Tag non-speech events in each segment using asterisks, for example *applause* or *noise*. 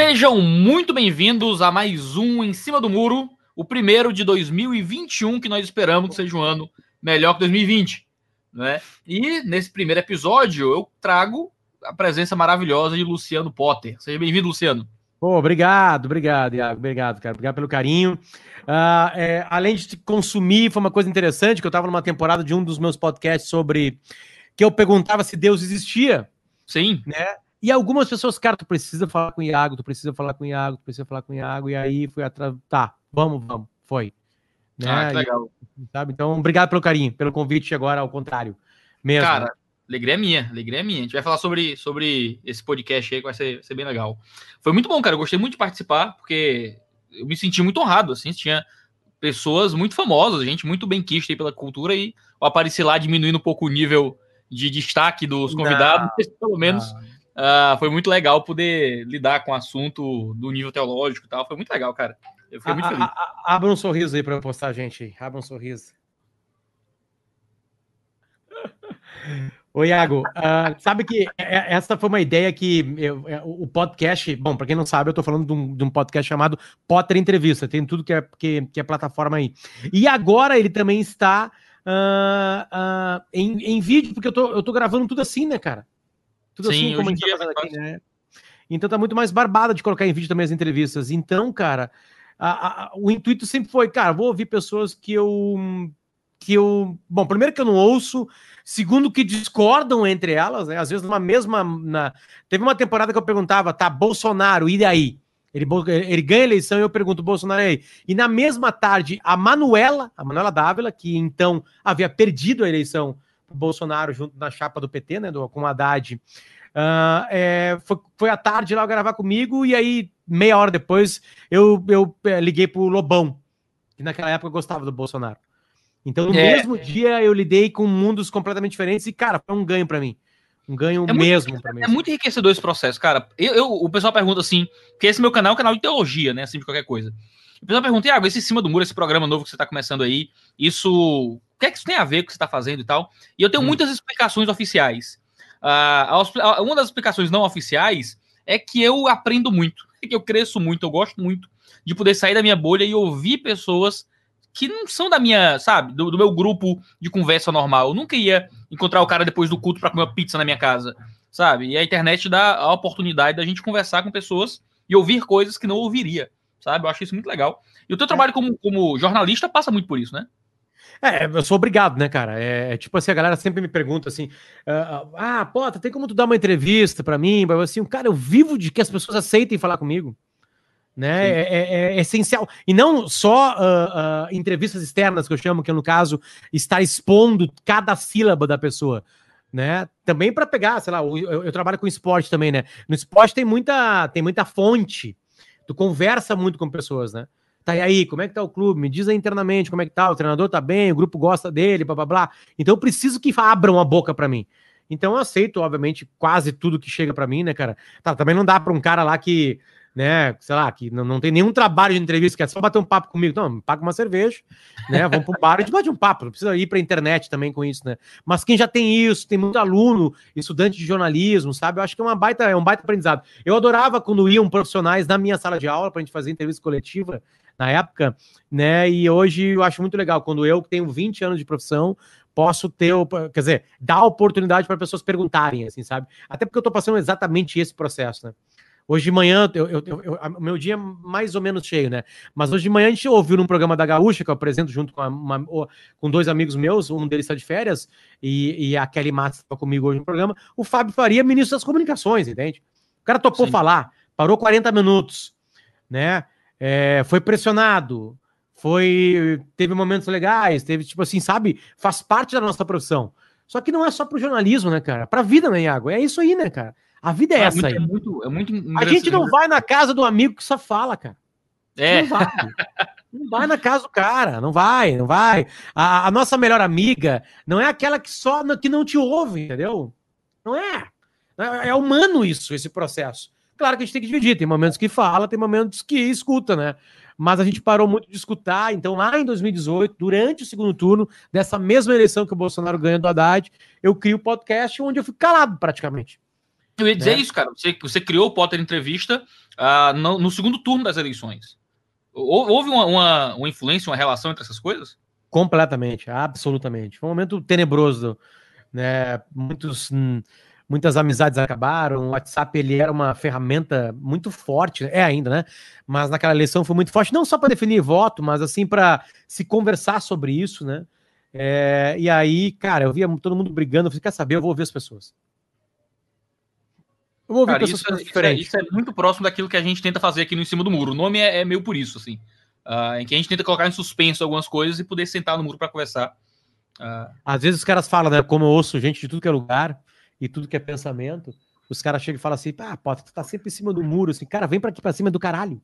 Sejam muito bem-vindos a mais um Em Cima do Muro, o primeiro de 2021 que nós esperamos que seja um ano melhor que 2020. Né? E nesse primeiro episódio eu trago a presença maravilhosa de Luciano Potter. Seja bem-vindo, Luciano. Pô, obrigado, obrigado, Iago. Obrigado, cara. Obrigado pelo carinho. Uh, é, além de consumir, foi uma coisa interessante, que eu estava numa temporada de um dos meus podcasts sobre que eu perguntava se Deus existia. Sim. Né? E algumas pessoas, cara, tu precisa falar com o Iago, tu precisa falar com o Iago, tu precisa falar com o Iago, e aí fui atrás. Tá, vamos, vamos, foi. Né? Ah, que legal. E, sabe? Então, obrigado pelo carinho, pelo convite agora ao contrário. Mesmo. Cara, alegria é minha, alegria é minha. A gente vai falar sobre, sobre esse podcast aí que vai ser, ser bem legal. Foi muito bom, cara. Eu gostei muito de participar, porque eu me senti muito honrado, assim, tinha pessoas muito famosas, gente muito bem quista aí pela cultura, e eu apareci lá diminuindo um pouco o nível de destaque dos convidados, não, pelo menos uh, foi muito legal poder lidar com o assunto do nível teológico e tal. Foi muito legal, cara. Eu fiquei muito feliz. abra um sorriso aí para eu postar, gente. Abra um sorriso. Ô, Iago, uh, sabe que essa foi uma ideia que eu, é, o podcast, bom, para quem não sabe, eu estou falando de um, de um, podcast chamado Potter Entrevista, tem tudo que é, que, que é plataforma aí. E agora ele também está uh, em, em vídeo, porque eu tô gravando tudo assim, né, cara? Tudo Sim, assim como a gente tá aqui, né? Então tá muito mais barbada de colocar em vídeo também as entrevistas. Então, cara, a, a, o intuito sempre foi, cara, vou ouvir pessoas que eu. que eu. Bom, primeiro que eu não ouço, segundo que discordam entre elas, né? Às vezes numa mesma. Na... Teve uma temporada que eu perguntava, tá, Bolsonaro, e daí? Ele, ele ganha a eleição e eu pergunto, Bolsonaro aí. E na mesma tarde, a Manuela, a Manuela Dávila, que então havia perdido a eleição Bolsonaro junto na chapa do PT, né, do, com o Haddad, uh, é, foi, foi à tarde lá gravar comigo e aí, meia hora depois, eu, eu é, liguei pro Lobão, que naquela época gostava do Bolsonaro. Então, no é. mesmo dia, eu lidei com mundos completamente diferentes e, cara, foi um ganho para mim. Um ganho é mesmo para mim. É muito enriquecedor esse processo, cara. Eu, eu, o pessoal pergunta assim, porque esse meu canal é um canal de teologia, né? Assim, de qualquer coisa. O pessoal pergunta, Iago, esse em cima do muro, esse programa novo que você está começando aí, isso. O que é que isso tem a ver com o que você está fazendo e tal? E eu tenho hum. muitas explicações oficiais. Uh, uma das explicações não oficiais é que eu aprendo muito, é *laughs* que eu cresço muito, eu gosto muito de poder sair da minha bolha e ouvir pessoas que não são da minha, sabe, do, do, meu grupo de conversa normal. Eu nunca ia encontrar o cara depois do culto para comer uma pizza na minha casa, sabe? E a internet dá a oportunidade da gente conversar com pessoas e ouvir coisas que não ouviria sabe? Eu acho isso muito legal. E o teu é. trabalho como, como jornalista passa muito por isso, né? É, eu sou obrigado, né, cara? É, é tipo assim, a galera sempre me pergunta assim: uh, ah, pô, tem como tu dar uma entrevista para mim? Assim, cara, eu vivo de que as pessoas aceitem falar comigo. Né? É, é, é, essencial. E não só uh, uh, entrevistas externas, que eu chamo, que é no caso, estar expondo cada sílaba da pessoa. Né? Também para pegar, sei lá, eu, eu, trabalho com esporte também, né? No esporte tem muita, tem muita fonte tu conversa muito com pessoas, né? Tá e aí, como é que tá o clube? Me diz aí internamente como é que tá, o treinador tá bem, o grupo gosta dele, blá blá blá. Então eu preciso que abram a boca para mim. Então eu aceito, obviamente, quase tudo que chega para mim, né, cara? Tá, também não dá para um cara lá que né, sei lá, que não, não tem nenhum trabalho de entrevista, que é só bater um papo comigo. Não, paga uma cerveja, né? Vamos pro bar a gente bate um papo. Não precisa ir pra internet também com isso, né? Mas quem já tem isso, tem muito aluno, estudante de jornalismo, sabe? Eu acho que é uma baita, é um baita aprendizado. Eu adorava quando iam profissionais na minha sala de aula pra gente fazer entrevista coletiva na época, né? E hoje eu acho muito legal quando eu, que tenho 20 anos de profissão, posso ter, quer dizer, dar oportunidade para pessoas perguntarem, assim, sabe? Até porque eu tô passando exatamente esse processo, né? Hoje de manhã, eu, eu, eu, meu dia é mais ou menos cheio, né? Mas hoje de manhã a gente ouviu num programa da Gaúcha, que eu apresento junto com, uma, com dois amigos meus, um deles está de férias, e, e a Kelly Massa está comigo hoje no programa, o Fábio Faria, ministro das comunicações, entende? O cara topou Sim. falar, parou 40 minutos, né? É, foi pressionado, foi teve momentos legais, teve tipo assim, sabe? Faz parte da nossa profissão. Só que não é só pro jornalismo, né, cara? Pra vida, né, Iago? É isso aí, né, cara? A vida é, é essa muito, aí. É muito, é muito a gente não vai na casa do amigo que só fala, cara. É. Não vai. não vai na casa do cara, não vai, não vai. A, a, nossa melhor amiga não é aquela que só que não te ouve, entendeu? Não é. É, é humano isso, esse processo. Claro que a gente tem que dividir. Tem momentos que fala, tem momentos que escuta, né? Mas a gente parou muito de escutar. Então, lá em 2018, durante o segundo turno dessa mesma eleição que o Bolsonaro ganha do Haddad, eu crio o podcast onde eu fico calado praticamente. Eu ia dizer né? isso, cara. Você, você criou o Potter Entrevista uh, no, no, segundo turno das eleições. Houve uma, uma, uma, influência, uma relação entre essas coisas? Completamente, absolutamente. Foi um momento tenebroso, né? Muitos, hum, muitas amizades acabaram. O WhatsApp ele era uma ferramenta muito forte, é ainda, né? Mas naquela eleição foi muito forte, não só para definir voto, mas assim para se conversar sobre isso, né? É, e aí, cara, eu via todo mundo brigando. Eu falei, quer saber? Eu vou ouvir as pessoas. Eu vou ouvir Cara, pessoas isso, é, diferentes. Isso é, isso é, muito próximo daquilo que a gente tenta fazer aqui no Em Cima do Muro. O nome é, é meio por isso, assim. Uh, em que a gente tenta colocar em suspenso algumas coisas e poder sentar no muro para conversar. Uh... Às vezes os caras falam, né? Como eu ouço gente de tudo que é lugar e tudo que é pensamento, os caras chegam e falam assim: ah, Potter, tu tá sempre em cima do muro. Assim, cara, vem para aqui para cima do caralho.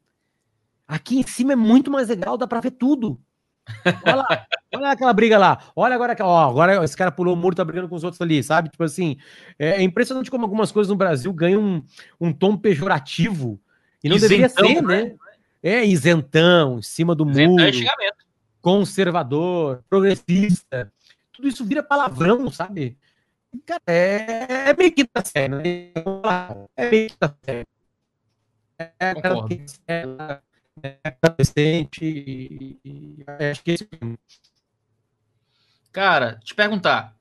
Aqui em cima é muito mais legal, dá para ver tudo. *laughs* Olha lá, olha aquela briga lá. Olha agora, ó, agora esse cara pulou o muro, tá brigando com os outros ali, sabe? Tipo assim, é, é impressionante como algumas coisas no Brasil ganham um, um tom pejorativo. E não isentão, deveria ser, né? né? É, isentão, em cima do isentão é muro. É conservador, progressista. Tudo isso vira palavrão, sabe? Cara, é, é meio que tá sério, né? É meio que tá sério. É aquela que é, adolescente e, e acho que esse Cara, te perguntar.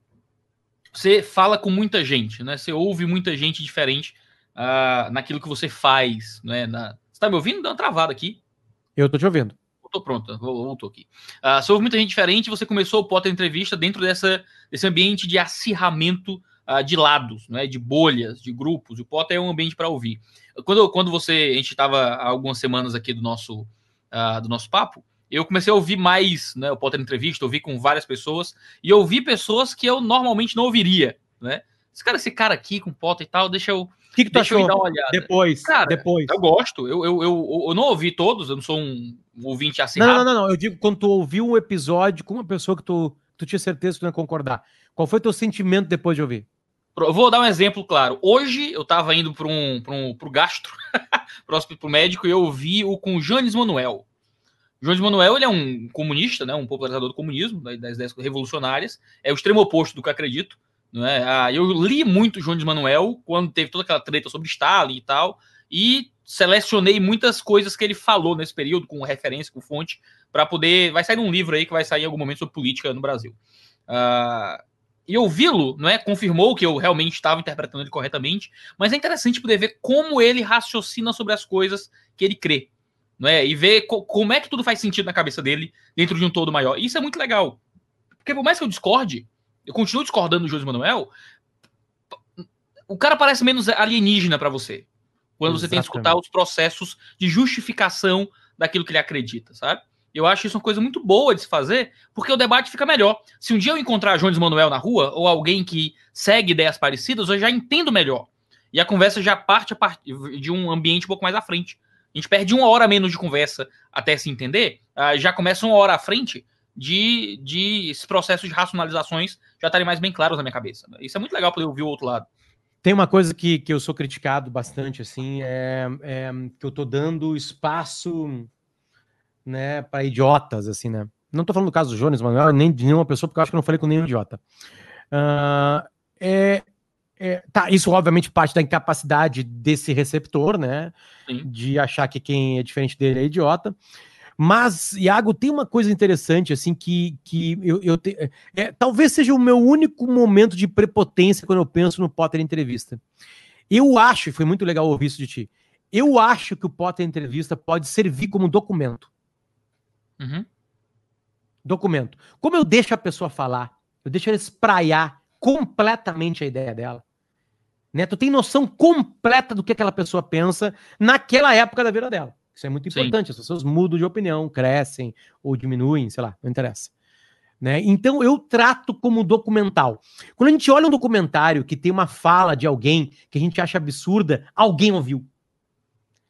Você fala com muita gente, né? Você ouve muita gente diferente uh, naquilo que você faz, né? Na... Você tá me ouvindo? Dá uma travada aqui. Eu tô te ouvindo. Tô pronto, voltou aqui. Uh, você ouve muita gente diferente, você começou o Potter Entrevista dentro dessa, desse ambiente de acirramento uh, de lados, né? De bolhas, de grupos. O Potter é um ambiente para ouvir. Quando, quando você. A gente estava há algumas semanas aqui do nosso, uh, do nosso papo, eu comecei a ouvir mais, né? O Potter Entrevista, ouvi com várias pessoas, e ouvi pessoas que eu normalmente não ouviria, né? Esse cara, esse cara aqui com Potter e tal, deixa eu. O que, que tu deixa achou? dar uma olhada. Depois, cara, depois. Eu gosto. Eu, eu, eu, eu não ouvi todos, eu não sou um ouvinte assim. Não, não, não, não, Eu digo quando tu ouviu um episódio com uma pessoa que tu, tu tinha certeza que tu ia concordar. Qual foi o teu sentimento depois de ouvir? Eu vou dar um exemplo claro. Hoje eu estava indo para um, um pro gastro, *laughs* próximo para o médico, e eu vi o com Jones Manuel. Jones Manuel ele é um comunista, né, um popularizador do comunismo, das ideias revolucionárias. É o extremo oposto do que eu acredito. Né? Ah, eu li muito Jones Manuel quando teve toda aquela treta sobre Stalin e tal, e selecionei muitas coisas que ele falou nesse período, com referência, com fonte, para poder. Vai sair um livro aí que vai sair em algum momento sobre política no Brasil. Uh, e ouvi-lo, não é, confirmou que eu realmente estava interpretando ele corretamente, mas é interessante poder ver como ele raciocina sobre as coisas que ele crê, não é? E ver co como é que tudo faz sentido na cabeça dele dentro de um todo maior. Isso é muito legal. Porque por mais que eu discorde, eu continuo discordando do José Manuel, o cara parece menos alienígena para você. Quando Exatamente. você tem que escutar os processos de justificação daquilo que ele acredita, sabe? Eu acho isso uma coisa muito boa de se fazer, porque o debate fica melhor. Se um dia eu encontrar Jones Manuel na rua, ou alguém que segue ideias parecidas, eu já entendo melhor. E a conversa já parte de um ambiente um pouco mais à frente. A gente perde uma hora menos de conversa até se entender, ah, já começa uma hora à frente de, de esses processos de racionalizações já estarem mais bem claros na minha cabeça. Isso é muito legal poder ouvir o outro lado. Tem uma coisa que, que eu sou criticado bastante, assim, é, é que eu tô dando espaço né, para idiotas, assim, né? Não tô falando do caso do Jones Manuel, nem de nenhuma pessoa, porque eu acho que eu não falei com nenhum idiota. Uh, é, é, tá, isso obviamente parte da incapacidade desse receptor, né? Sim. De achar que quem é diferente dele é idiota. Mas, Iago, tem uma coisa interessante, assim, que, que eu, eu te, é, talvez seja o meu único momento de prepotência quando eu penso no Potter Entrevista. Eu acho, e foi muito legal ouvir isso de ti, eu acho que o Potter Entrevista pode servir como documento. Uhum. Documento. Como eu deixo a pessoa falar, eu deixo ela espraiar completamente a ideia dela. Né? Tu tem noção completa do que aquela pessoa pensa naquela época da vida dela. Isso é muito importante. Sim. As pessoas mudam de opinião, crescem ou diminuem, sei lá, não interessa. Né? Então eu trato como documental. Quando a gente olha um documentário que tem uma fala de alguém que a gente acha absurda, alguém ouviu.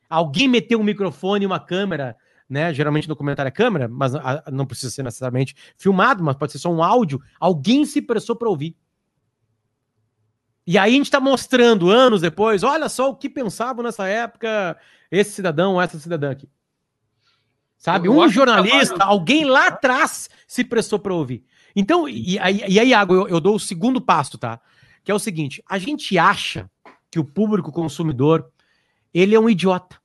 Alguém meteu um microfone e uma câmera né? Geralmente no comentário é câmera, mas não precisa ser necessariamente filmado, mas pode ser só um áudio. Alguém se pressou para ouvir. E aí a gente está mostrando anos depois, olha só o que pensavam nessa época esse cidadão ou essa cidadã aqui. Sabe? Eu um jornalista, trabalho... alguém lá atrás se pressou para ouvir. Então, e, e aí, Iago, eu, eu dou o segundo passo, tá? Que é o seguinte: a gente acha que o público consumidor, ele é um idiota.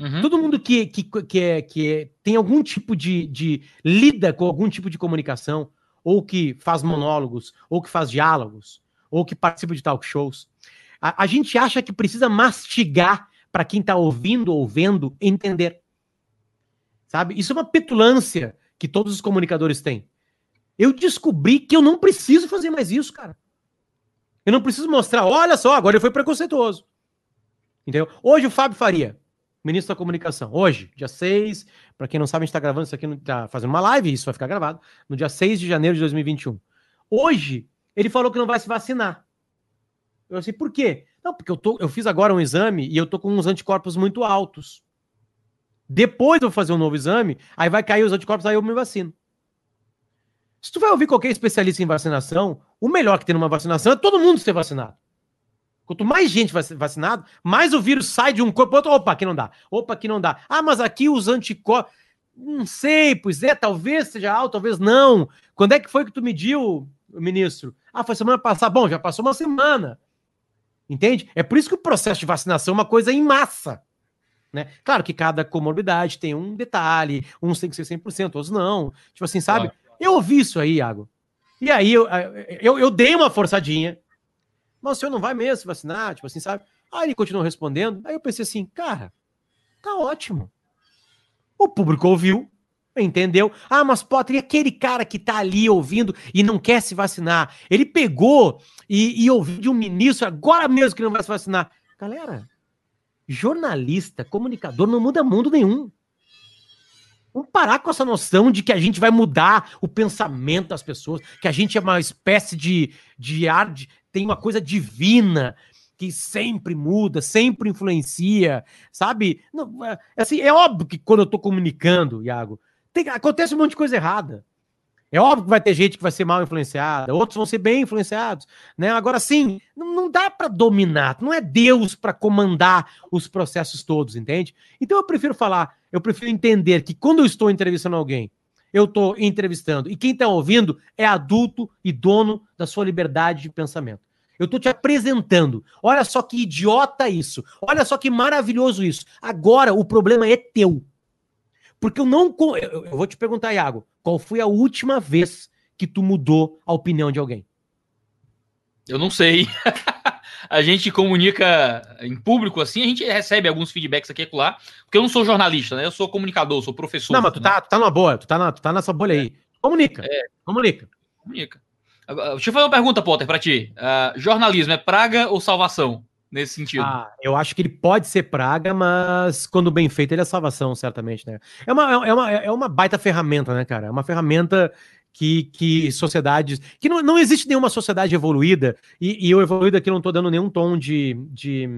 Uhum. Todo mundo que, que, que, é, que é, tem algum tipo de, de. lida com algum tipo de comunicação, ou que faz monólogos, ou que faz diálogos, ou que participa de talk shows, a, a gente acha que precisa mastigar para quem está ouvindo ou vendo entender. Sabe? Isso é uma petulância que todos os comunicadores têm. Eu descobri que eu não preciso fazer mais isso, cara. Eu não preciso mostrar, olha só, agora ele foi preconceituoso. Entendeu? Hoje o Fábio Faria, ministro da Comunicação, hoje, dia 6, para quem não sabe, a gente está gravando isso aqui, está fazendo uma live, isso vai ficar gravado, no dia 6 de janeiro de 2021. Hoje, ele falou que não vai se vacinar. Eu assim, por quê? Não, porque eu, tô, eu fiz agora um exame e eu tô com uns anticorpos muito altos. Depois eu vou fazer um novo exame, aí vai cair os anticorpos, aí eu me vacino. Se tu vai ouvir qualquer especialista em vacinação, o melhor que tem numa vacinação é todo mundo ser vacinado. Quanto mais gente vacinado, mais o vírus sai de um corpo para outro. Opa, aqui não dá. Opa, aqui não dá. Ah, mas aqui os anticorpos. Não sei, pois é, talvez seja alto, talvez não. Quando é que foi que tu mediu, ministro? Ah, foi semana passada. Bom, já passou uma semana. Entende? É por isso que o processo de vacinação é uma coisa em massa. Né? Claro que cada comorbidade tem um detalhe, uns tem que ser 100%, outros não. Tipo assim, sabe? Claro. Eu ouvi isso aí, Iago. E aí eu, eu, eu dei uma forçadinha. Mas o senhor não vai mesmo se vacinar? Tipo assim, sabe? Aí ele continuou respondendo. Aí eu pensei assim, cara, tá ótimo. O público ouviu, entendeu? Ah, mas Potter, e aquele cara que tá ali ouvindo e não quer se vacinar? Ele pegou e, e ouviu de um ministro agora mesmo que não vai se vacinar. Galera, jornalista, comunicador não muda mundo nenhum. Vamos parar com essa noção de que a gente vai mudar o pensamento das pessoas, que a gente é uma espécie de, de ar, de, tem uma coisa divina que sempre muda, sempre influencia, sabe? Não, é, assim, é óbvio que quando eu estou comunicando, Iago, tem, acontece um monte de coisa errada. É óbvio que vai ter gente que vai ser mal influenciada, outros vão ser bem influenciados, né? Agora sim, não, não dá para dominar, não é Deus para comandar os processos todos, entende? Então eu prefiro falar, eu prefiro entender que quando eu estou entrevistando alguém, eu estou entrevistando e quem está ouvindo é adulto e dono da sua liberdade de pensamento. Eu estou te apresentando. Olha só que idiota isso. Olha só que maravilhoso isso. Agora o problema é teu. Porque eu não. Eu, vou te perguntar, Iago, qual foi a última vez que tu mudou a opinião de alguém? Eu não sei. *laughs* a gente comunica em público assim, a gente recebe alguns feedbacks aqui e lá, porque eu não sou jornalista, né? Eu sou comunicador, sou professor. Não, mas tu, né? tá, tu tá numa boa, tu tá, na, tu tá nessa bolha aí. Comunica. É. Comunica. Comunica. Deixa eu fazer uma pergunta, Potter, para ti. Uh, jornalismo é praga ou salvação? Nesse sentido. Ah, eu acho que ele pode ser praga, mas quando bem feito, ele é salvação, certamente, né? É uma, é uma, é uma baita ferramenta, né, cara? É uma ferramenta que, que sociedades. que não, não existe nenhuma sociedade evoluída, e, e eu evoluído aqui não tô dando nenhum tom de. de,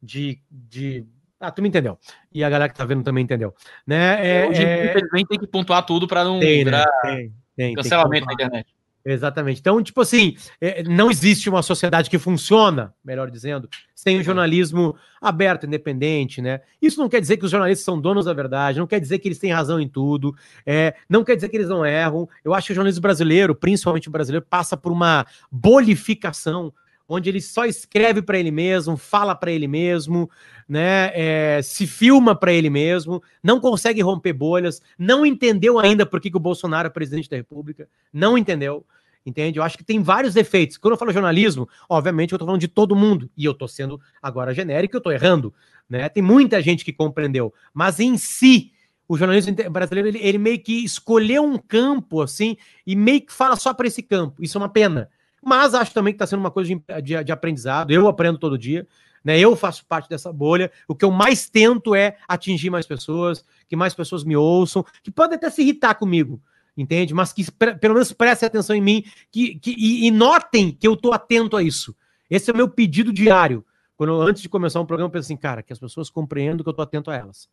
de, de ah, tu me entendeu. E a galera que tá vendo também entendeu. Né? É, Hoje, é... infelizmente, tem que pontuar tudo para não tem, né? tem, tem, cancelamento tem na internet. Exatamente. Então, tipo assim, é, não existe uma sociedade que funciona, melhor dizendo, sem o jornalismo aberto, independente, né? Isso não quer dizer que os jornalistas são donos da verdade, não quer dizer que eles têm razão em tudo, é, não quer dizer que eles não erram. Eu acho que o jornalismo brasileiro, principalmente o brasileiro, passa por uma bolificação onde ele só escreve para ele mesmo, fala para ele mesmo, né? É, se filma para ele mesmo, não consegue romper bolhas, não entendeu ainda por que, que o Bolsonaro é presidente da República, não entendeu. Entende? Eu acho que tem vários defeitos. Quando eu falo jornalismo, obviamente eu estou falando de todo mundo. E eu estou sendo agora genérico, eu estou errando. Né? Tem muita gente que compreendeu. Mas em si, o jornalismo brasileiro ele, ele, meio que escolheu um campo assim e meio que fala só para esse campo. Isso é uma pena. Mas acho também que está sendo uma coisa de, de, de, aprendizado. Eu aprendo todo dia, né? Eu faço parte dessa bolha. O que eu mais tento é atingir mais pessoas, que mais pessoas me ouçam, que podem até se irritar comigo, entende? Mas que pelo menos prestem atenção em mim que, que, e, e notem que eu estou atento a isso. Esse é o meu pedido diário. Quando antes de começar um programa, eu penso assim, cara, que as pessoas compreendam que eu estou atento a elas.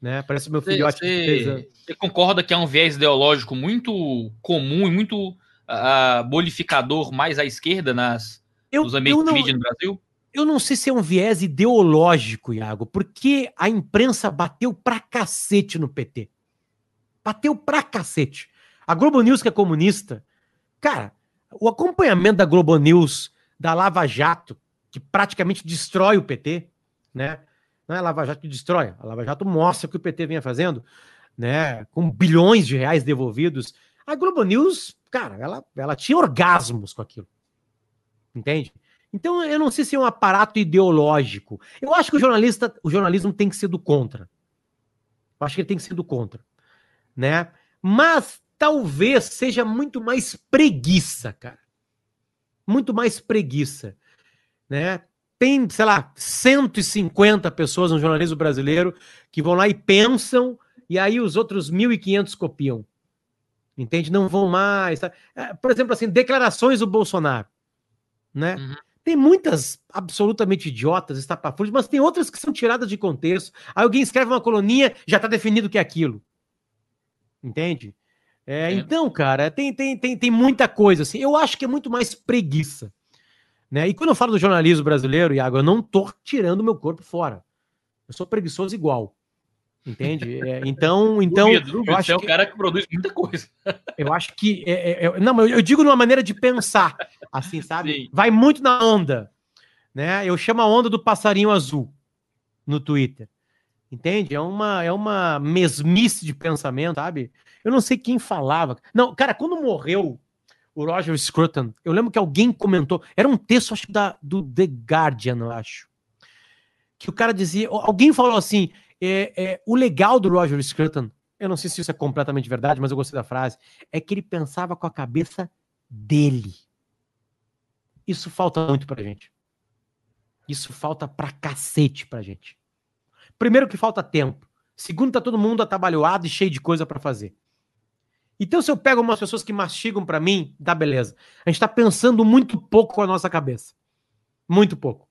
Né? Parece meu filhote. Você, você concorda que é um viés ideológico muito comum e muito uh, bolificador mais à esquerda nas, eu, nos ambientes de mídia no Brasil? Eu não sei se é um viés ideológico, Iago, porque a imprensa bateu pra cacete no PT. Bateu pra cacete. A Globo News, que é comunista, cara, o acompanhamento da Globo News, da Lava Jato, que praticamente destrói o PT, né? Não é a Lava Jato que destrói, a Lava Jato mostra o que o PT vinha fazendo, né? Com bilhões de reais devolvidos. A Globo News, cara, ela, ela tinha orgasmos com aquilo. Entende? Então eu não sei se é um aparato ideológico. Eu acho que o jornalista, o jornalismo tem que ser do contra. Eu acho que ele tem que ser do contra, né? Mas talvez seja muito mais preguiça, cara. Muito mais preguiça, né? Tem, sei lá, 150 pessoas no jornalismo brasileiro que vão lá e pensam e aí os outros 1.500 copiam. Entende? Não vão mais. Tá? Por exemplo, assim, declarações do Bolsonaro, né? Uhum. Tem muitas absolutamente idiotas, estapafúrdias, mas tem outras que são tiradas de contexto. Aí alguém escreve uma coluninha, já está definido o que é aquilo. Entende? É, é. Então, cara, tem, tem, tem, tem muita coisa assim. Eu acho que é muito mais preguiça. Né? E quando eu falo do jornalismo brasileiro, Iago, eu não tô tirando meu corpo fora. Eu sou preguiçoso igual. Entende? *laughs* É, então, então. Dúvida, eu acho você é o cara que produz muita coisa. *laughs* Eu acho que. É, é, é não, eu, eu digo numa maneira de pensar, assim, sabe? Sim. Vai muito na onda. Né? Eu chamo a onda do passarinho azul no Twitter. Entende? É uma, é uma mesmice de pensamento, sabe? Eu não sei quem falava. Não, cara, quando morreu o Roger Scruton, eu lembro que alguém comentou. Era um texto, acho, da, do The Guardian, eu acho. Que o cara dizia. Alguém falou assim: é, é, o legal do Roger Scruton, eu não sei se isso é completamente verdade, mas eu gostei da frase, é que ele pensava com a cabeça dele. Isso falta muito pra gente. Isso falta pra cacete pra gente. Primeiro que falta tempo. Segundo, tá todo mundo atabalhoado e cheio de coisa para fazer. Então, se eu pego umas pessoas que mastigam para mim, dá beleza. A gente tá pensando muito pouco com a nossa cabeça. Muito pouco.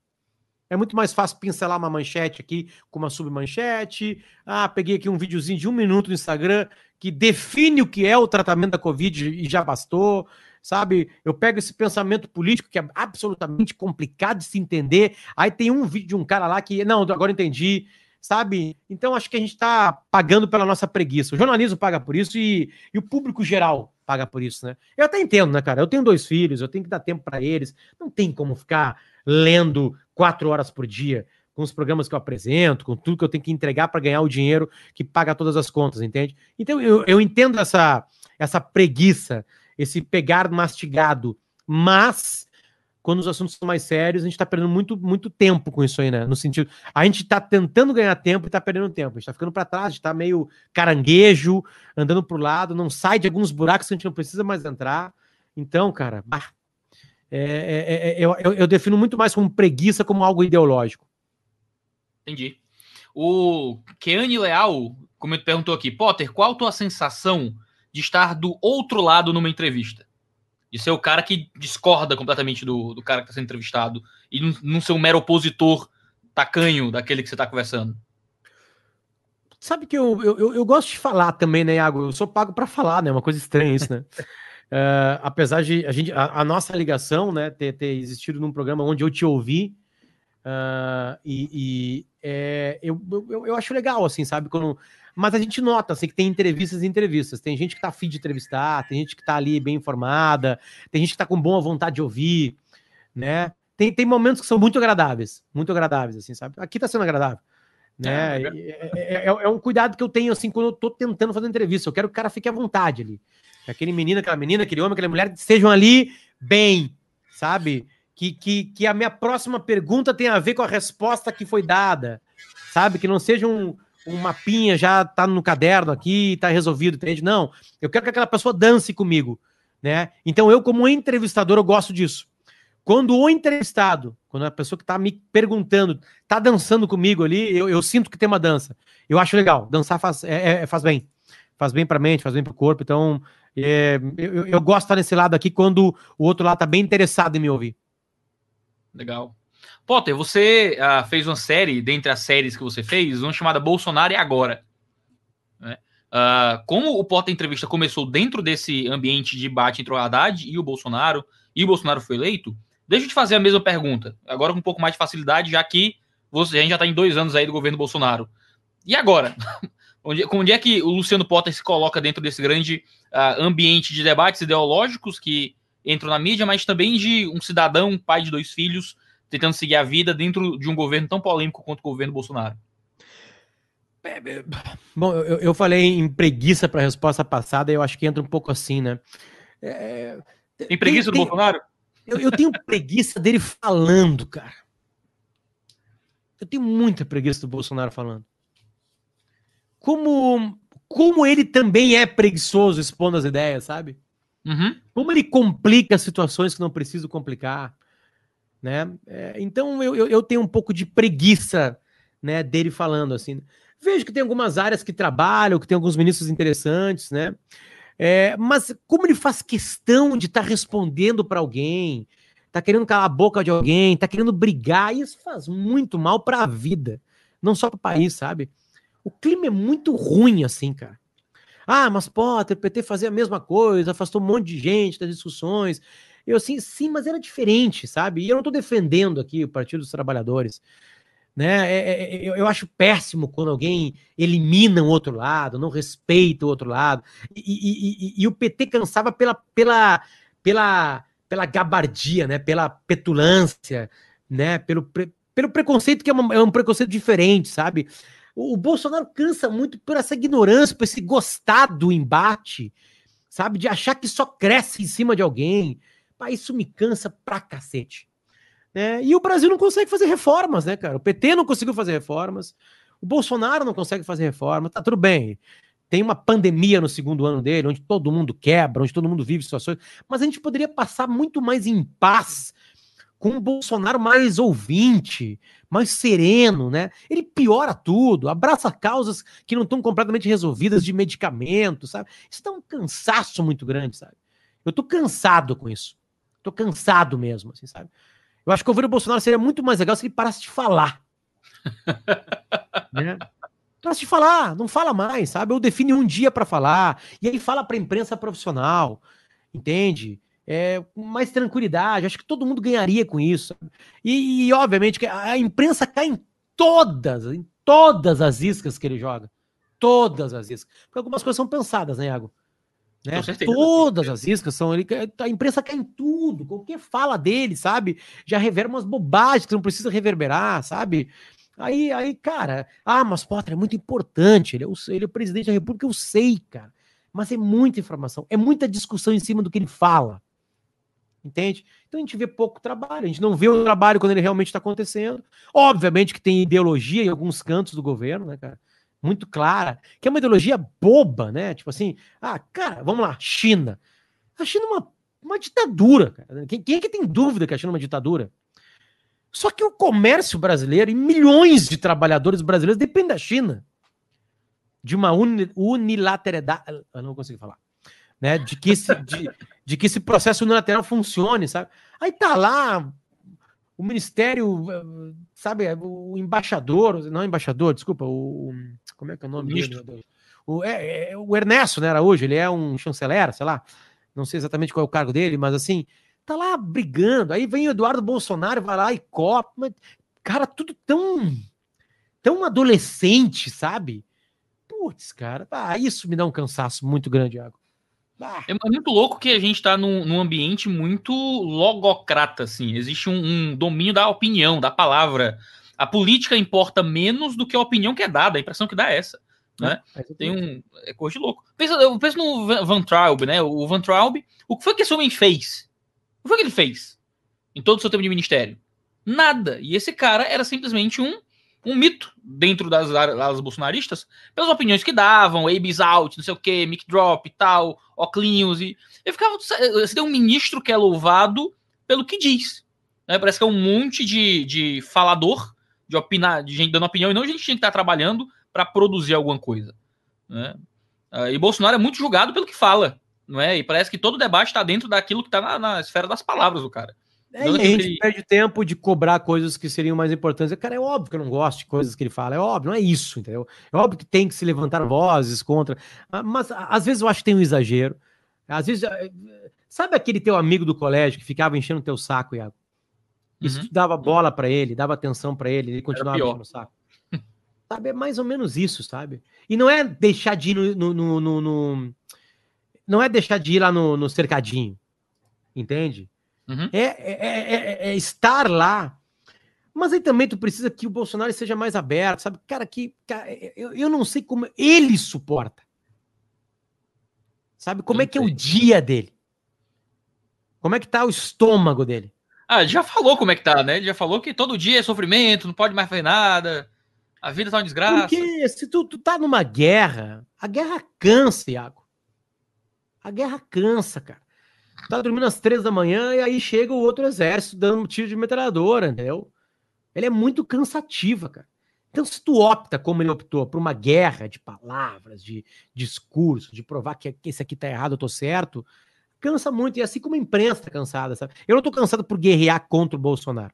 É muito mais fácil pincelar uma manchete aqui com uma submanchete. Ah, peguei aqui um videozinho de um minuto no Instagram que define o que é o tratamento da Covid e já bastou. Sabe? Eu pego esse pensamento político que é absolutamente complicado de se entender. Aí tem um vídeo de um cara lá que, não, agora entendi. Sabe? Então acho que a gente está pagando pela nossa preguiça. O jornalismo paga por isso e, e o público geral paga por isso, né? Eu até entendo, né, cara? Eu tenho dois filhos, eu tenho que dar tempo para eles. Não tem como ficar lendo quatro horas por dia, com os programas que eu apresento, com tudo que eu tenho que entregar para ganhar o dinheiro que paga todas as contas, entende? Então eu, eu entendo essa, essa preguiça, esse pegar mastigado, mas quando os assuntos são mais sérios, a gente está perdendo muito, muito tempo com isso aí, né? No sentido, a gente está tentando ganhar tempo e está perdendo tempo. A gente está ficando para trás, está meio caranguejo, andando para o lado, não sai de alguns buracos que a gente não precisa mais entrar. Então, cara, bah, é, é, é, eu, eu, eu, defino muito mais como preguiça, como algo ideológico. Entendi. O Keane Leal como ele perguntou aqui, Potter, qual a tua sensação de estar do outro lado numa entrevista? De ser o cara que discorda completamente do, do cara que está sendo entrevistado e não, não ser um mero opositor tacanho daquele que você está conversando. Sabe que eu, eu, eu, gosto de falar também, né, Iago? Eu sou pago para falar, né? Uma coisa estranha isso, né? Uh, *laughs* apesar de a, gente, a, a, nossa ligação né, ter, ter existido num programa onde eu te ouvi, uh, e, e é, eu, eu, eu, acho legal, assim, sabe? Quando, mas a gente nota assim, que tem entrevistas e entrevistas. Tem gente que tá afim de entrevistar, tem gente que tá ali bem informada, tem gente que tá com boa vontade de ouvir, né? Tem, tem momentos que são muito agradáveis, muito agradáveis, assim, sabe? Aqui tá sendo agradável. Né? É, é, é, é, um cuidado que eu tenho assim quando eu tô tentando fazer entrevista. Eu quero que o cara fique à vontade ali. Que aquele menino, aquela menina, aquele homem, aquela mulher estejam ali bem, sabe? Que, que, que a minha próxima pergunta tenha a ver com a resposta que foi dada, sabe? Que não seja um, um mapinha, já tá no caderno aqui, tá resolvido, entende? Não, eu quero que aquela pessoa dance comigo, né? Então eu, como entrevistador, eu gosto disso. Quando o entrevistado, quando a pessoa que tá me perguntando, tá dançando comigo ali, eu, eu sinto que tem uma dança. Eu acho legal. Dançar faz, é, é, faz bem. Faz bem pra mente, faz bem pro corpo. Então, é, eu, eu, gosto de estar nesse lado aqui quando o outro lado está bem interessado em me ouvir. Legal. Potter, você uh, fez uma série, dentre as séries que você fez, uma chamada Bolsonaro e Agora. Né? Uh, como o Potter Entrevista começou dentro desse ambiente de debate entre o Haddad e o Bolsonaro, e o Bolsonaro foi eleito, deixa eu te fazer a mesma pergunta, agora com um pouco mais de facilidade, já que você, a gente já está em dois anos aí do governo Bolsonaro. E agora? *laughs* Onde, onde é que o Luciano Potter se coloca dentro desse grande uh, ambiente de debates ideológicos que entram na mídia, mas também de um cidadão, pai de dois filhos, tentando seguir a vida dentro de um governo tão polêmico quanto o governo Bolsonaro? É, é, bom, eu, eu falei em preguiça para a resposta passada, eu acho que entra um pouco assim, né? É, tem preguiça tem, do tem, Bolsonaro? Eu, eu tenho preguiça dele falando, cara. Eu tenho muita preguiça do Bolsonaro falando. Como, como ele também é preguiçoso expondo as ideias, sabe? Uhum. Como ele complica situações que não precisa complicar, né? É, então eu, eu, tenho um pouco de preguiça, né, dele falando assim. Vejo que tem algumas áreas que trabalham, que tem alguns ministros interessantes, né? É, mas como ele faz questão de estar tá respondendo para alguém, tá querendo calar a boca de alguém, tá querendo brigar, isso faz muito mal para a vida, não só para o país, sabe? O clima é muito ruim assim, cara. Ah, mas Potter, o PT fazia a mesma coisa, afastou um monte de gente das discussões. Eu assim, sim, mas era diferente, sabe? E eu não estou defendendo aqui o Partido dos Trabalhadores. Né? É, é, é eu acho péssimo quando alguém elimina o um outro lado, não respeita o outro lado. E, e, e, e o PT cansava pela, pela, pela pela gabardia, né? Pela petulância, né? Pelo, pre, pelo preconceito que é, uma, é, um preconceito diferente, sabe? O, o, Bolsonaro cansa muito por essa ignorância, por esse gostar do embate, sabe? De achar que só cresce em cima de alguém. Pá, isso me cansa pra cacete. Né? E o Brasil não consegue fazer reformas, né, cara? O PT não conseguiu fazer reformas. O Bolsonaro não consegue fazer reforma. Tá tudo bem tem uma pandemia no segundo ano dele, onde todo mundo quebra, onde todo mundo vive situações, mas a gente poderia passar muito mais em paz com um Bolsonaro mais ouvinte, mais sereno, né? Ele piora tudo, abraça causas que não estão completamente resolvidas de medicamento, sabe? Isso dá um cansaço muito grande, sabe? Eu tô cansado com isso. Tô cansado mesmo, assim, sabe? Eu acho que o governo Bolsonaro seria muito mais legal se ele parasse de falar. *laughs* né? Para se falar, não fala mais, sabe? Ou define um dia para falar, e aí fala para a imprensa profissional, entende? É, com mais tranquilidade, acho que todo mundo ganharia com isso. E, e, obviamente, a imprensa cai em todas, em todas as iscas que ele joga. Todas as iscas. Porque algumas coisas são pensadas, né, Iago? Né? Todas as iscas são. Ele, a imprensa cai em tudo. Qualquer fala dele, sabe? Já reverbera umas bobagens que não precisa reverberar, sabe? Aí, aí, cara, ah, mas Potter é muito importante, ele é, o, ele é o presidente da República, eu sei, cara. Mas é muita informação, é muita discussão em cima do que ele fala. Entende? Então a gente vê pouco trabalho, a gente não vê o trabalho quando ele realmente está acontecendo. Obviamente que tem ideologia em alguns cantos do governo, né, cara? Muito clara, que é uma ideologia boba, né? Tipo assim, ah, cara, vamos lá, China. A China é uma, uma ditadura, cara. Quem, quem é que tem dúvida que a China é uma ditadura? Só que o comércio brasileiro e milhões de trabalhadores brasileiros dependem da China. De uma uni, unilateralidade. Eu não consigo falar. Né? De, que esse, de, de que esse processo unilateral funcione, sabe? Aí tá lá o ministério, sabe, o embaixador, não embaixador, desculpa, o. Como é que é o nome dele? O, é, é, o Ernesto, né, hoje ele é um chanceler, sei lá, não sei exatamente qual é o cargo dele, mas assim, tá lá brigando. Aí vem o Eduardo Bolsonaro, vai lá e copa. Cara, tudo tão. tão adolescente, sabe? Putz, cara, ah, isso me dá um cansaço muito grande, Iago. Ah. É muito louco que a gente está num, num, ambiente muito logocrata, assim. Existe um, um, domínio da opinião, da palavra. A política importa menos do que a opinião que é dada. A impressão que dá é essa. Né? É, Tem um. É coisa de louco. Pensa, eu penso no Van Traub, né? O Van Traub. O que foi que esse homem fez? O que foi que ele fez em todo o seu tempo de ministério? Nada. E esse cara era simplesmente um, um mito dentro das áreas bolsonaristas, pelas opiniões que davam, Abe's out, não sei o que, mic drop e tal, Oclinhos. E eu ficava. Você tem um ministro que é louvado pelo que diz. Né? Parece que é um monte de, de falador, de opinar, de gente dando opinião, e não a gente tinha que estar trabalhando para produzir alguma coisa. Né? Ah, e Bolsonaro é muito julgado pelo que fala não é? E parece que todo debate está dentro daquilo que está na, na, esfera das palavras do cara. É, e a gente ele... perde tempo de cobrar coisas que seriam mais importantes. Cara, é óbvio que eu não gosto de coisas que ele fala, é óbvio, não é isso, entendeu? É óbvio que tem que se levantar vozes contra, mas às vezes eu acho que tem um exagero. Às vezes, eh, sabe aquele teu amigo do colégio que ficava enchendo teu saco, Iago? Isso uhum. dava bola para ele, dava atenção para ele, ele continuava enchendo o saco. sabe, é mais ou menos isso, sabe? E não é deixar de ir no, no, no, no não é deixar de ir lá no, no cercadinho, entende? Uhum. É, é, é, é, estar lá Mas aí também tu precisa que o Bolsonaro seja mais aberto, sabe? Cara, que cara, eu, eu não sei como ele suporta. Sabe? Como é que é o dia dele? Como é que tá o estômago dele? Ah, já falou como é que tá, né? Ele já falou que todo dia é sofrimento, não pode mais fazer nada, a vida tá uma desgraça. Porque se tu, tu tá numa guerra, a guerra cansa, Iago. A guerra cansa, cara. Tá dormindo às três da manhã e aí chega o outro exército dando um tiro de metralhadora, entendeu? Ele é muito cansativa, cara. Então, se tu opta, como ele optou, por uma guerra de palavras, de discurso, de provar que esse aqui tá errado, eu tô certo, cansa muito. E assim como a imprensa tá cansada, sabe? Eu não tô cansado por guerrear contra o Bolsonaro.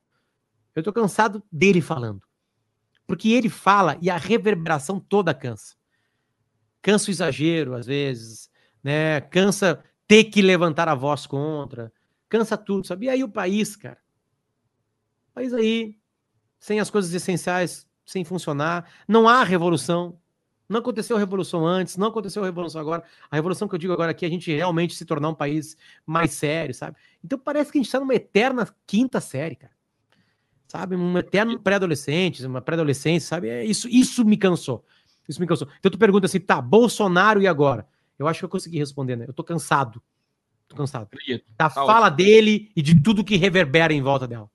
Eu tô cansado dele falando. Porque ele fala e a reverberação toda cansa. Cansa o exagero, às vezes, né? Cansa ter que levantar a voz contra. Cansa tudo, sabe? E aí o país, cara. O país aí, sem as coisas essenciais, sem funcionar. Não há revolução. Não aconteceu revolução antes, não aconteceu revolução agora. A revolução que eu digo agora aqui é a gente realmente se tornar um país mais sério, sabe? Então parece que a gente está numa eterna quinta série, cara. Sabe? Um eterno pré-adolescente, uma pré-adolescência, sabe? É isso, isso me cansou. Isso me cansou. Então tu pergunta assim, tá, Bolsonaro e agora? Eu acho que eu consegui responder, né? Eu tô cansado. Tô cansado. Da tá fala ótimo. dele e de tudo que reverbera em volta dela.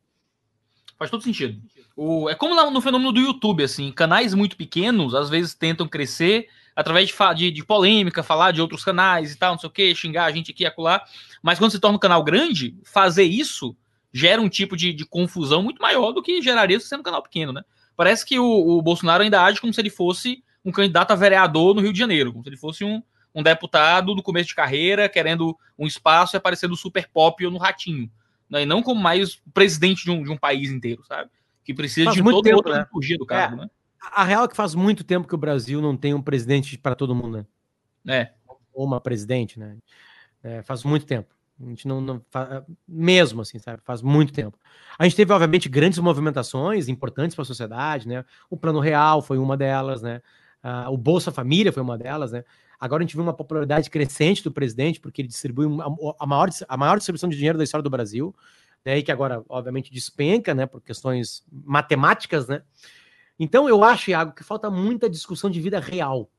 Faz todo sentido. O, é como no fenômeno do YouTube, assim, canais muito pequenos às vezes tentam crescer através de, de, de polêmica, falar de outros canais e tal, não sei o que, xingar a gente aqui e acolá. Mas quando se torna um canal grande, fazer isso gera um tipo de, de confusão muito maior do que geraria se sendo um canal pequeno, né? Parece que o, o Bolsonaro ainda age como se ele fosse um candidato a vereador no Rio de Janeiro, como se ele fosse um, um deputado do começo de carreira querendo um espaço e aparecendo super pop ou no ratinho. Né? E não como mais presidente de um, de um país inteiro, sabe? Que precisa faz de toda tempo, né? liturgia do cargo, é, né? A real é que faz muito tempo que o Brasil não tem um presidente para todo mundo, né? É. Ou uma presidente, né? É, faz muito tempo. A gente não, não faz, mesmo assim, sabe? Faz muito tempo. A gente teve, obviamente, grandes movimentações importantes para a sociedade, né? O Plano Real foi uma delas, né? Uh, o Bolsa Família foi uma delas, né? Agora a gente viu uma popularidade crescente do presidente, porque ele distribui a, maior, a maior distribuição de dinheiro da história do Brasil, né, e que agora, obviamente, despenca, né, por questões matemáticas, né? Então eu acho, Iago, que falta muita discussão de vida real.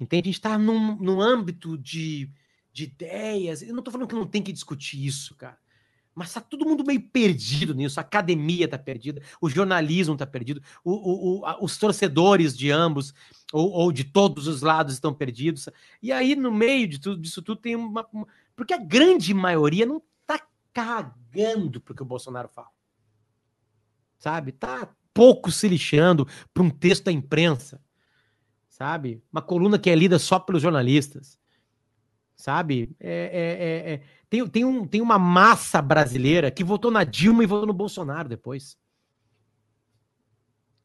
Entende? A gente está num, num âmbito de, de ideias. Eu não estou falando que não tem que discutir isso, cara. Mas tá todo mundo meio perdido nisso. A academia tá perdida, o jornalismo tá perdido, o, o, o, os torcedores de ambos ou, ou, de todos os lados estão perdidos. E aí, no meio de tudo disso tudo, tem uma. porque a grande maioria não tá cagando pro que o Bolsonaro fala. Sabe? Tá pouco se lixando para um texto da imprensa. Sabe? Uma coluna que é lida só pelos jornalistas. Sabe? é, é, é, é tem, tem, um, tem uma massa brasileira que votou na Dilma e votou no Bolsonaro depois.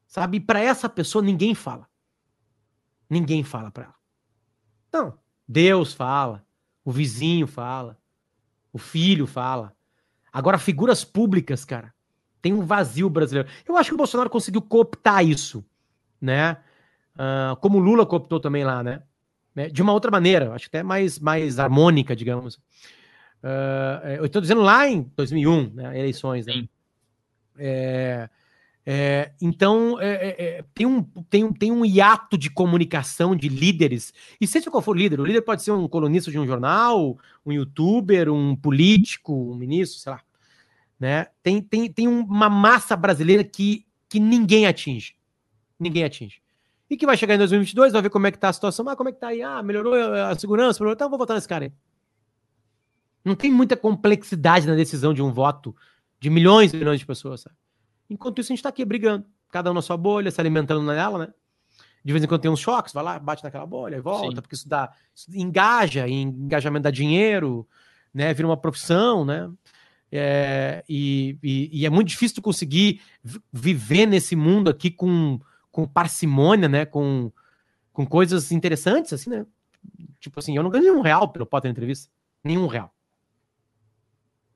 Sabe? Para essa pessoa ninguém fala. Ninguém fala para ela. Não. Deus fala. O vizinho fala. O filho fala. Agora, figuras públicas, cara, tem um vazio brasileiro. Eu acho que o Bolsonaro conseguiu cooptar isso, né? Uh, como o Lula cooptou também lá, né? De uma outra maneira, acho até mais, mais harmônica, digamos. Uh, eu estou dizendo lá em 2001, né, eleições. Né? É, é, então, é, é, é, tem, um, tem, um, tem um hiato de comunicação de líderes, e seja qual for o líder, o líder pode ser um colunista de um jornal, um youtuber, um político, um ministro, sei lá. Né? Tem, tem, tem uma massa brasileira que, que ninguém atinge. Ninguém atinge. E que vai chegar em 2022, vai ver como é que tá a situação. Ah, como é que tá aí? Ah, melhorou a segurança? Melhorou. Então, vou votar nesse cara aí. Não tem muita complexidade na decisão de um voto de milhões e milhões de pessoas, sabe? Enquanto isso, a gente está aqui brigando, cada um na sua bolha, se alimentando nela, né? De vez em quando tem uns choques, vai lá, bate naquela bolha e volta, Sim. porque isso dá. Isso engaja, e engajamento dá dinheiro, né? Vira uma profissão, né? É, e, e, e, é muito difícil conseguir viver nesse mundo aqui com, com parcimônia, né? Com, com coisas interessantes, assim, né? Tipo assim, eu não ganhei um real pelo Potter Entrevista. Nenhum real.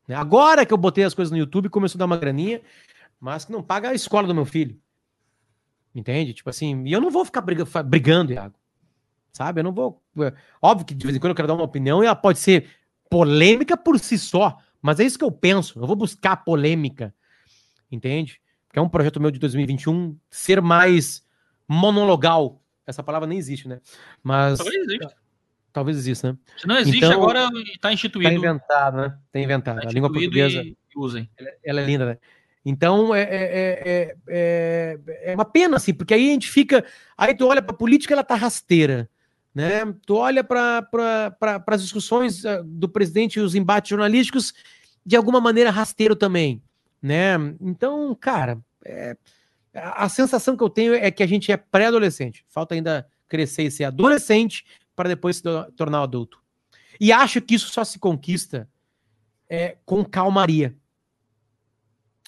Né? Agora que eu botei as coisas no YouTube, começou a dar uma graninha, mas que não paga a escola do meu filho. Entende? Tipo assim, e eu não vou ficar brigando, Iago. Sabe? Eu não vou. É, óbvio que de vez em quando eu quero dar uma opinião e ela pode ser polêmica por si só, mas é isso que eu penso. Eu vou buscar polêmica. entende? Que é um projeto meu de 2021 ser mais monologal. Essa palavra nem existe, né? Mas. Talvez existe. Talvez exista, né? Se não existe, então, agora está instituído. Está inventado, né? Tem inventado. Tá a língua portuguesa. usem. Ela, ela, é linda, né? Então é, é, é, é, uma pena, assim, porque aí a gente fica. Aí tu olha para a política, ela tá rasteira. Né? Tu olha para pra, as discussões do presidente e os embates jornalísticos, de alguma maneira rasteiro também. Né? Então, cara, é, a sensação que eu tenho é que a gente é pré-adolescente. Falta ainda crescer e ser adolescente para depois se tornar adulto. E acho que isso só se conquista é, com calmaria.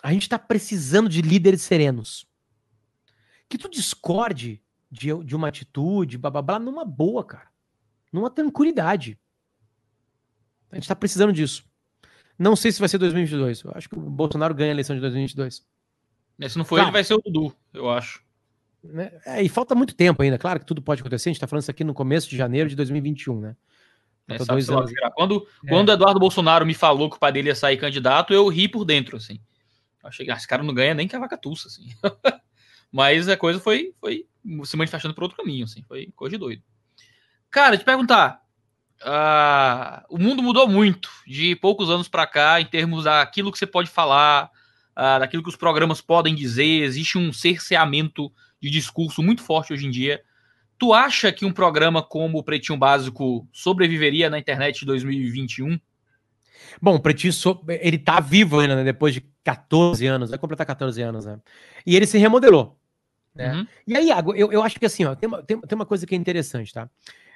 A gente está precisando de líderes serenos. Que tu discorde de, de uma atitude, blá, blá, blá, numa boa, cara. Numa tranquilidade. A gente está precisando disso. Não sei se vai ser 2022. Eu acho que o Bolsonaro ganha a eleição de 2022. Se não for claro. ele, vai ser o Dudu, eu acho. Né? É, e falta muito tempo ainda. Claro que tudo pode acontecer. A gente está falando isso aqui no começo de janeiro de 2021, né? É, anos. Quando, é. quando Eduardo Bolsonaro me falou que o pai dele ia sair candidato, eu ri por dentro, assim. Eu achei que ah, esse cara não ganha nem que a vaca tussa, assim. *laughs* Mas a coisa foi, foi se manifestando por outro caminho, assim. Foi coisa de doido. Cara, te perguntar. Uh, o mundo mudou muito de poucos anos para cá em termos daquilo que você pode falar, uh, daquilo que os programas podem dizer. Existe um cerceamento de discurso muito forte hoje em dia. Tu acha que um programa como o Pretinho Básico sobreviveria na internet de 2021? Bom, o Pretinho, ele tá vivo ainda, né? Depois de 14 anos, vai completar 14 anos, né? E ele se remodelou. Né? Uhum. E aí, Iago, eu, eu acho que assim, ó, tem, uma, tem, tem uma coisa que é interessante, tá?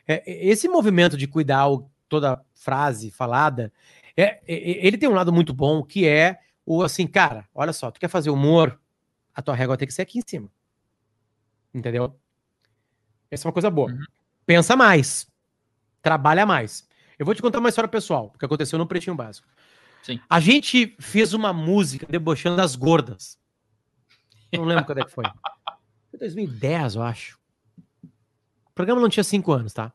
É, esse movimento de cuidar o, toda frase falada, é, é, ele tem um lado muito bom, que é o assim, cara, olha só, tu quer fazer humor, a tua régua tem que ser aqui em cima. Entendeu? Essa é uma coisa boa. Uhum. Pensa mais. Trabalha mais. Eu vou te contar uma história pessoal, que aconteceu no Pretinho Básico. Sim. A gente fez uma música debochando das gordas. Não lembro quando é que foi. Foi 2010, eu acho. O programa não tinha cinco anos, tá?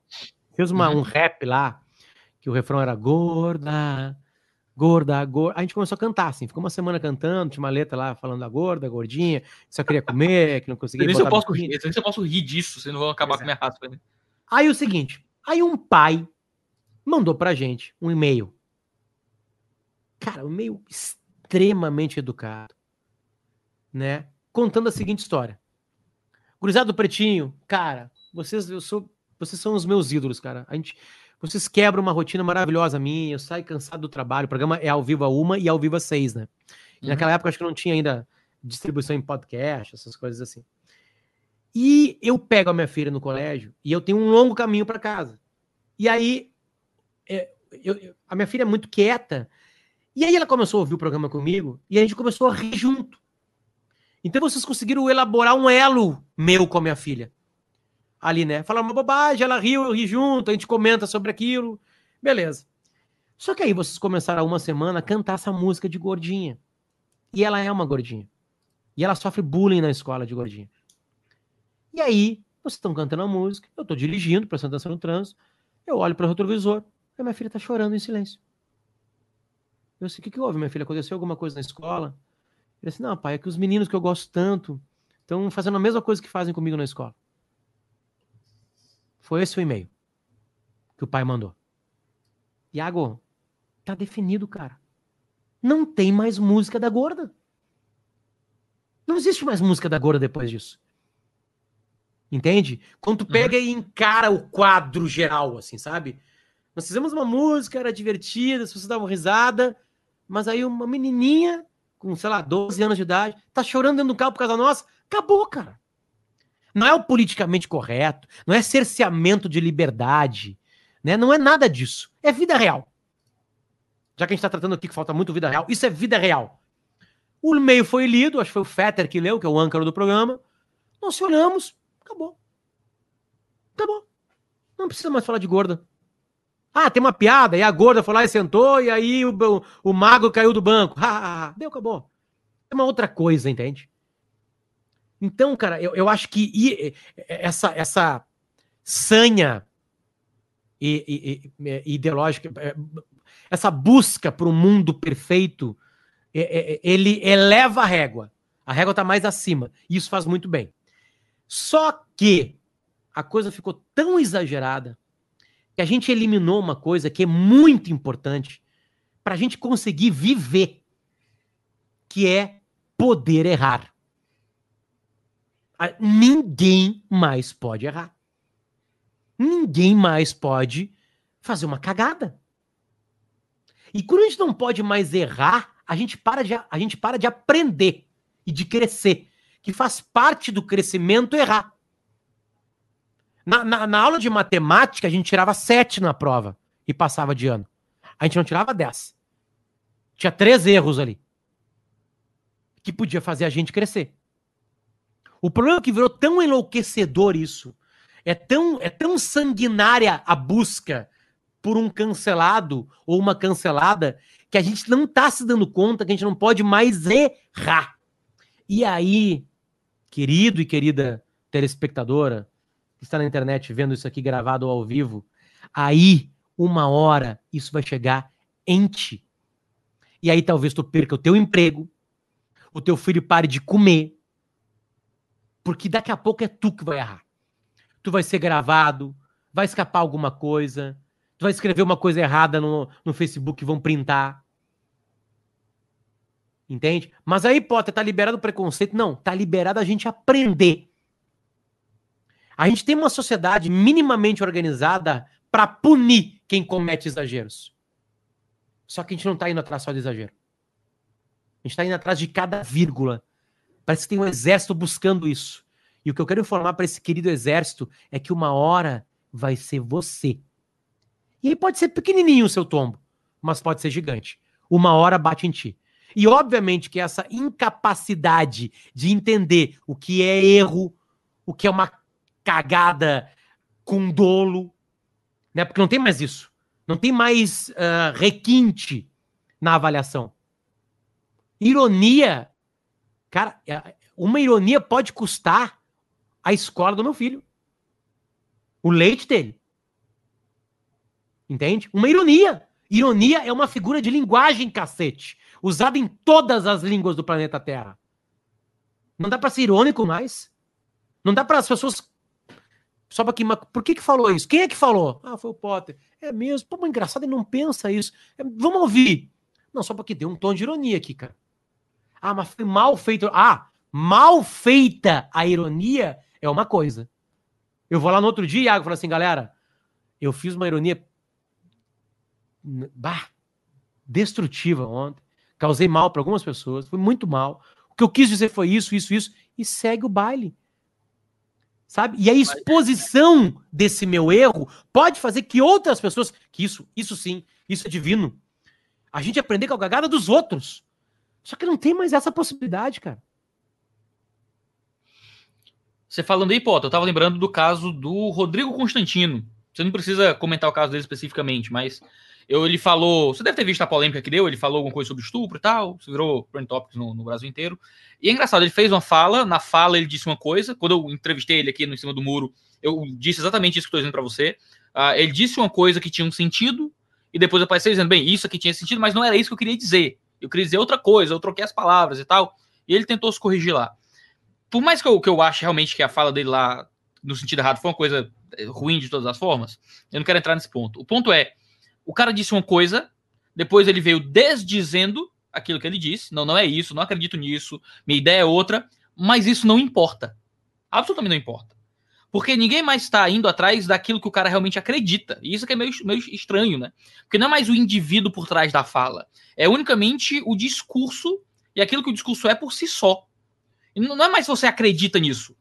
Fez uma, uhum. um rap lá, que o refrão era gorda, gorda, gorda. A gente começou a cantar, assim, ficou uma semana cantando, tinha uma letra lá falando da gorda, gordinha, que só queria comer, que não conseguia. Se eu posso rir, se eu posso rir disso, vocês não vão acabar com a minha raça. Né? Aí o seguinte, aí um pai mandou pra gente um e-mail. Cara, um e-mail extremamente educado, né? Contando a seguinte história. Gurizado do Pretinho, cara, vocês, eu sou, vocês são os meus ídolos, cara. A gente, vocês quebram uma rotina maravilhosa minha, eu saio cansado do trabalho. O programa é ao vivo a uma e ao vivo a seis, né? Uhum. Naquela época acho que não tinha ainda distribuição em podcast, essas coisas assim. E eu pego a minha filha no colégio e eu tenho um longo caminho para casa. E aí, é, eu, eu, a minha filha é muito quieta. E aí ela começou a ouvir o programa comigo e a gente começou a rir junto. Então vocês conseguiram elaborar um elo meu com a minha filha ali, né? Fala uma bobagem, ela riu, eu ri junto, a gente comenta sobre aquilo. Beleza. Só que aí vocês começaram há uma semana a cantar essa música de gordinha. E ela é uma gordinha. E ela sofre bullying na escola de gordinha. E aí, vocês estão cantando a música, eu estou dirigindo, prestando atenção no trânsito, eu olho para o retrovisor, e minha filha está chorando em silêncio. Eu sei, o que, que houve, minha filha? Aconteceu alguma coisa na escola? Eu disse, não, pai, é que os meninos que eu gosto tanto estão fazendo a mesma coisa que fazem comigo na escola. Foi esse o e-mail que o pai mandou. Iago, tá definido, cara. Não tem mais música da gorda. Não existe mais música da gorda depois disso. Entende? Quando tu pega uhum. e encara o quadro geral, assim, sabe? Nós fizemos uma música, era divertida, as pessoas davam risada, mas aí uma menininha com, sei lá, 12 anos de idade, tá chorando dentro do carro por causa nossa. Acabou, cara. Não é o politicamente correto, não é cerceamento de liberdade, né? não é nada disso. É vida real. Já que a gente está tratando aqui que falta muito vida real, isso é vida real. O e-mail foi lido, acho que foi o Fetter que leu, que é o âncaro do programa. Nós se olhamos, acabou. Acabou. Não precisa mais falar de gorda. Ah, tem uma piada, e a gorda foi lá e sentou, e aí o, o, o mago caiu do banco. Ah, deu, acabou. É uma outra coisa, entende? Então, cara, eu, eu acho que essa, essa sanha ideológica, é, essa busca para um mundo perfeito, é, é, ele eleva a régua. A régua está mais acima. E isso faz muito bem. Só que a coisa ficou tão exagerada que a gente eliminou uma coisa que é muito importante para a gente conseguir viver, que é poder errar. Ninguém mais pode errar. Ninguém mais pode fazer uma cagada. E quando a gente não pode mais errar, a gente para de, a gente para de aprender e de crescer, que faz parte do crescimento errar. Na, na, na aula de matemática, a gente tirava 7 na prova e passava de ano. A gente não tirava 10. Tinha três erros ali. Que podia fazer a gente crescer. O problema é que virou tão enlouquecedor isso. É tão, é tão sanguinária a busca por um cancelado ou uma cancelada que a gente não está se dando conta que a gente não pode mais errar. E aí, querido e querida telespectadora, que está na internet vendo isso aqui gravado ao vivo, aí, uma hora, isso vai chegar em ti. E aí talvez tu perca o teu emprego, o teu filho pare de comer, porque daqui a pouco é tu que vai errar. Tu vai ser gravado, vai escapar alguma coisa, tu vai escrever uma coisa errada no, no Facebook e vão printar. Entende? Mas aí, Potter, tá liberado o preconceito? Não, tá liberado a gente aprender. A gente tem uma sociedade minimamente organizada para punir quem comete exageros. Só que a gente não está indo atrás só de exagero. A gente está indo atrás de cada vírgula. Parece que tem um exército buscando isso. E o que eu quero informar para esse querido exército é que uma hora vai ser você. E aí pode ser pequenininho o seu tombo, mas pode ser gigante. Uma hora bate em ti. E obviamente que essa incapacidade de entender o que é erro, o que é uma cagada com dolo, né? Porque não tem mais isso. Não tem mais uh, requinte na avaliação. Ironia, cara, é, uma ironia pode custar a escola do meu filho. O leite dele. Entende? Uma ironia. Ironia é uma figura de linguagem, cacete. Usada em todas as línguas do planeta Terra. Não dá para ser irônico mais. Não dá para as pessoas só pra que, por que que falou isso? Quem é que falou? Ah, foi o Potter. É mesmo. Pô, mas engraçado, ele não pensa isso. É, vamos ouvir. Não, só porque deu um tom de ironia aqui, cara. Ah, mas foi mal feito. Ah, mal feita a ironia é uma coisa. Eu vou lá no outro dia, Iago, falo assim, galera, eu fiz uma ironia bah, destrutiva ontem. Causei mal para algumas pessoas, foi muito mal. O que eu quis dizer foi isso, isso, isso, e segue o baile sabe? E a exposição desse meu erro pode fazer que outras pessoas, que isso, isso sim, isso é divino. A gente aprender com a cagada dos outros. Só que não tem mais essa possibilidade, cara. Você falando aí, Potter, eu tava lembrando do caso do Rodrigo Constantino. Você não precisa comentar o caso dele especificamente, mas eu, ele falou. Você deve ter visto a polêmica que deu, ele falou alguma coisa sobre estupro e tal. Você virou Trend Topics no, no, Brasil inteiro. E é engraçado, ele fez uma fala, na fala ele disse uma coisa. Quando eu entrevistei ele aqui no em cima do muro, eu disse exatamente isso que eu estou dizendo para você. Uh, ele disse uma coisa que tinha um sentido, e depois apareceu dizendo, bem, isso aqui tinha sentido, mas não era isso que eu queria dizer. Eu queria dizer outra coisa, eu troquei as palavras e tal. E ele tentou se corrigir lá. Por mais que eu, que eu ache realmente que a fala dele lá, no sentido errado, foi uma coisa eh, ruim de todas as formas, eu não quero entrar nesse ponto. O ponto é, o cara disse uma coisa, depois ele veio desdizendo aquilo que ele disse. Não, não é isso, não acredito nisso, minha ideia é outra, mas isso não importa. Absolutamente não importa. Porque ninguém mais está indo atrás daquilo que o cara realmente acredita. E isso que é meio, meio estranho, né? Porque não é mais o indivíduo por trás da fala. É unicamente o discurso e aquilo que o discurso é por si só. E não é mais se você acredita nisso.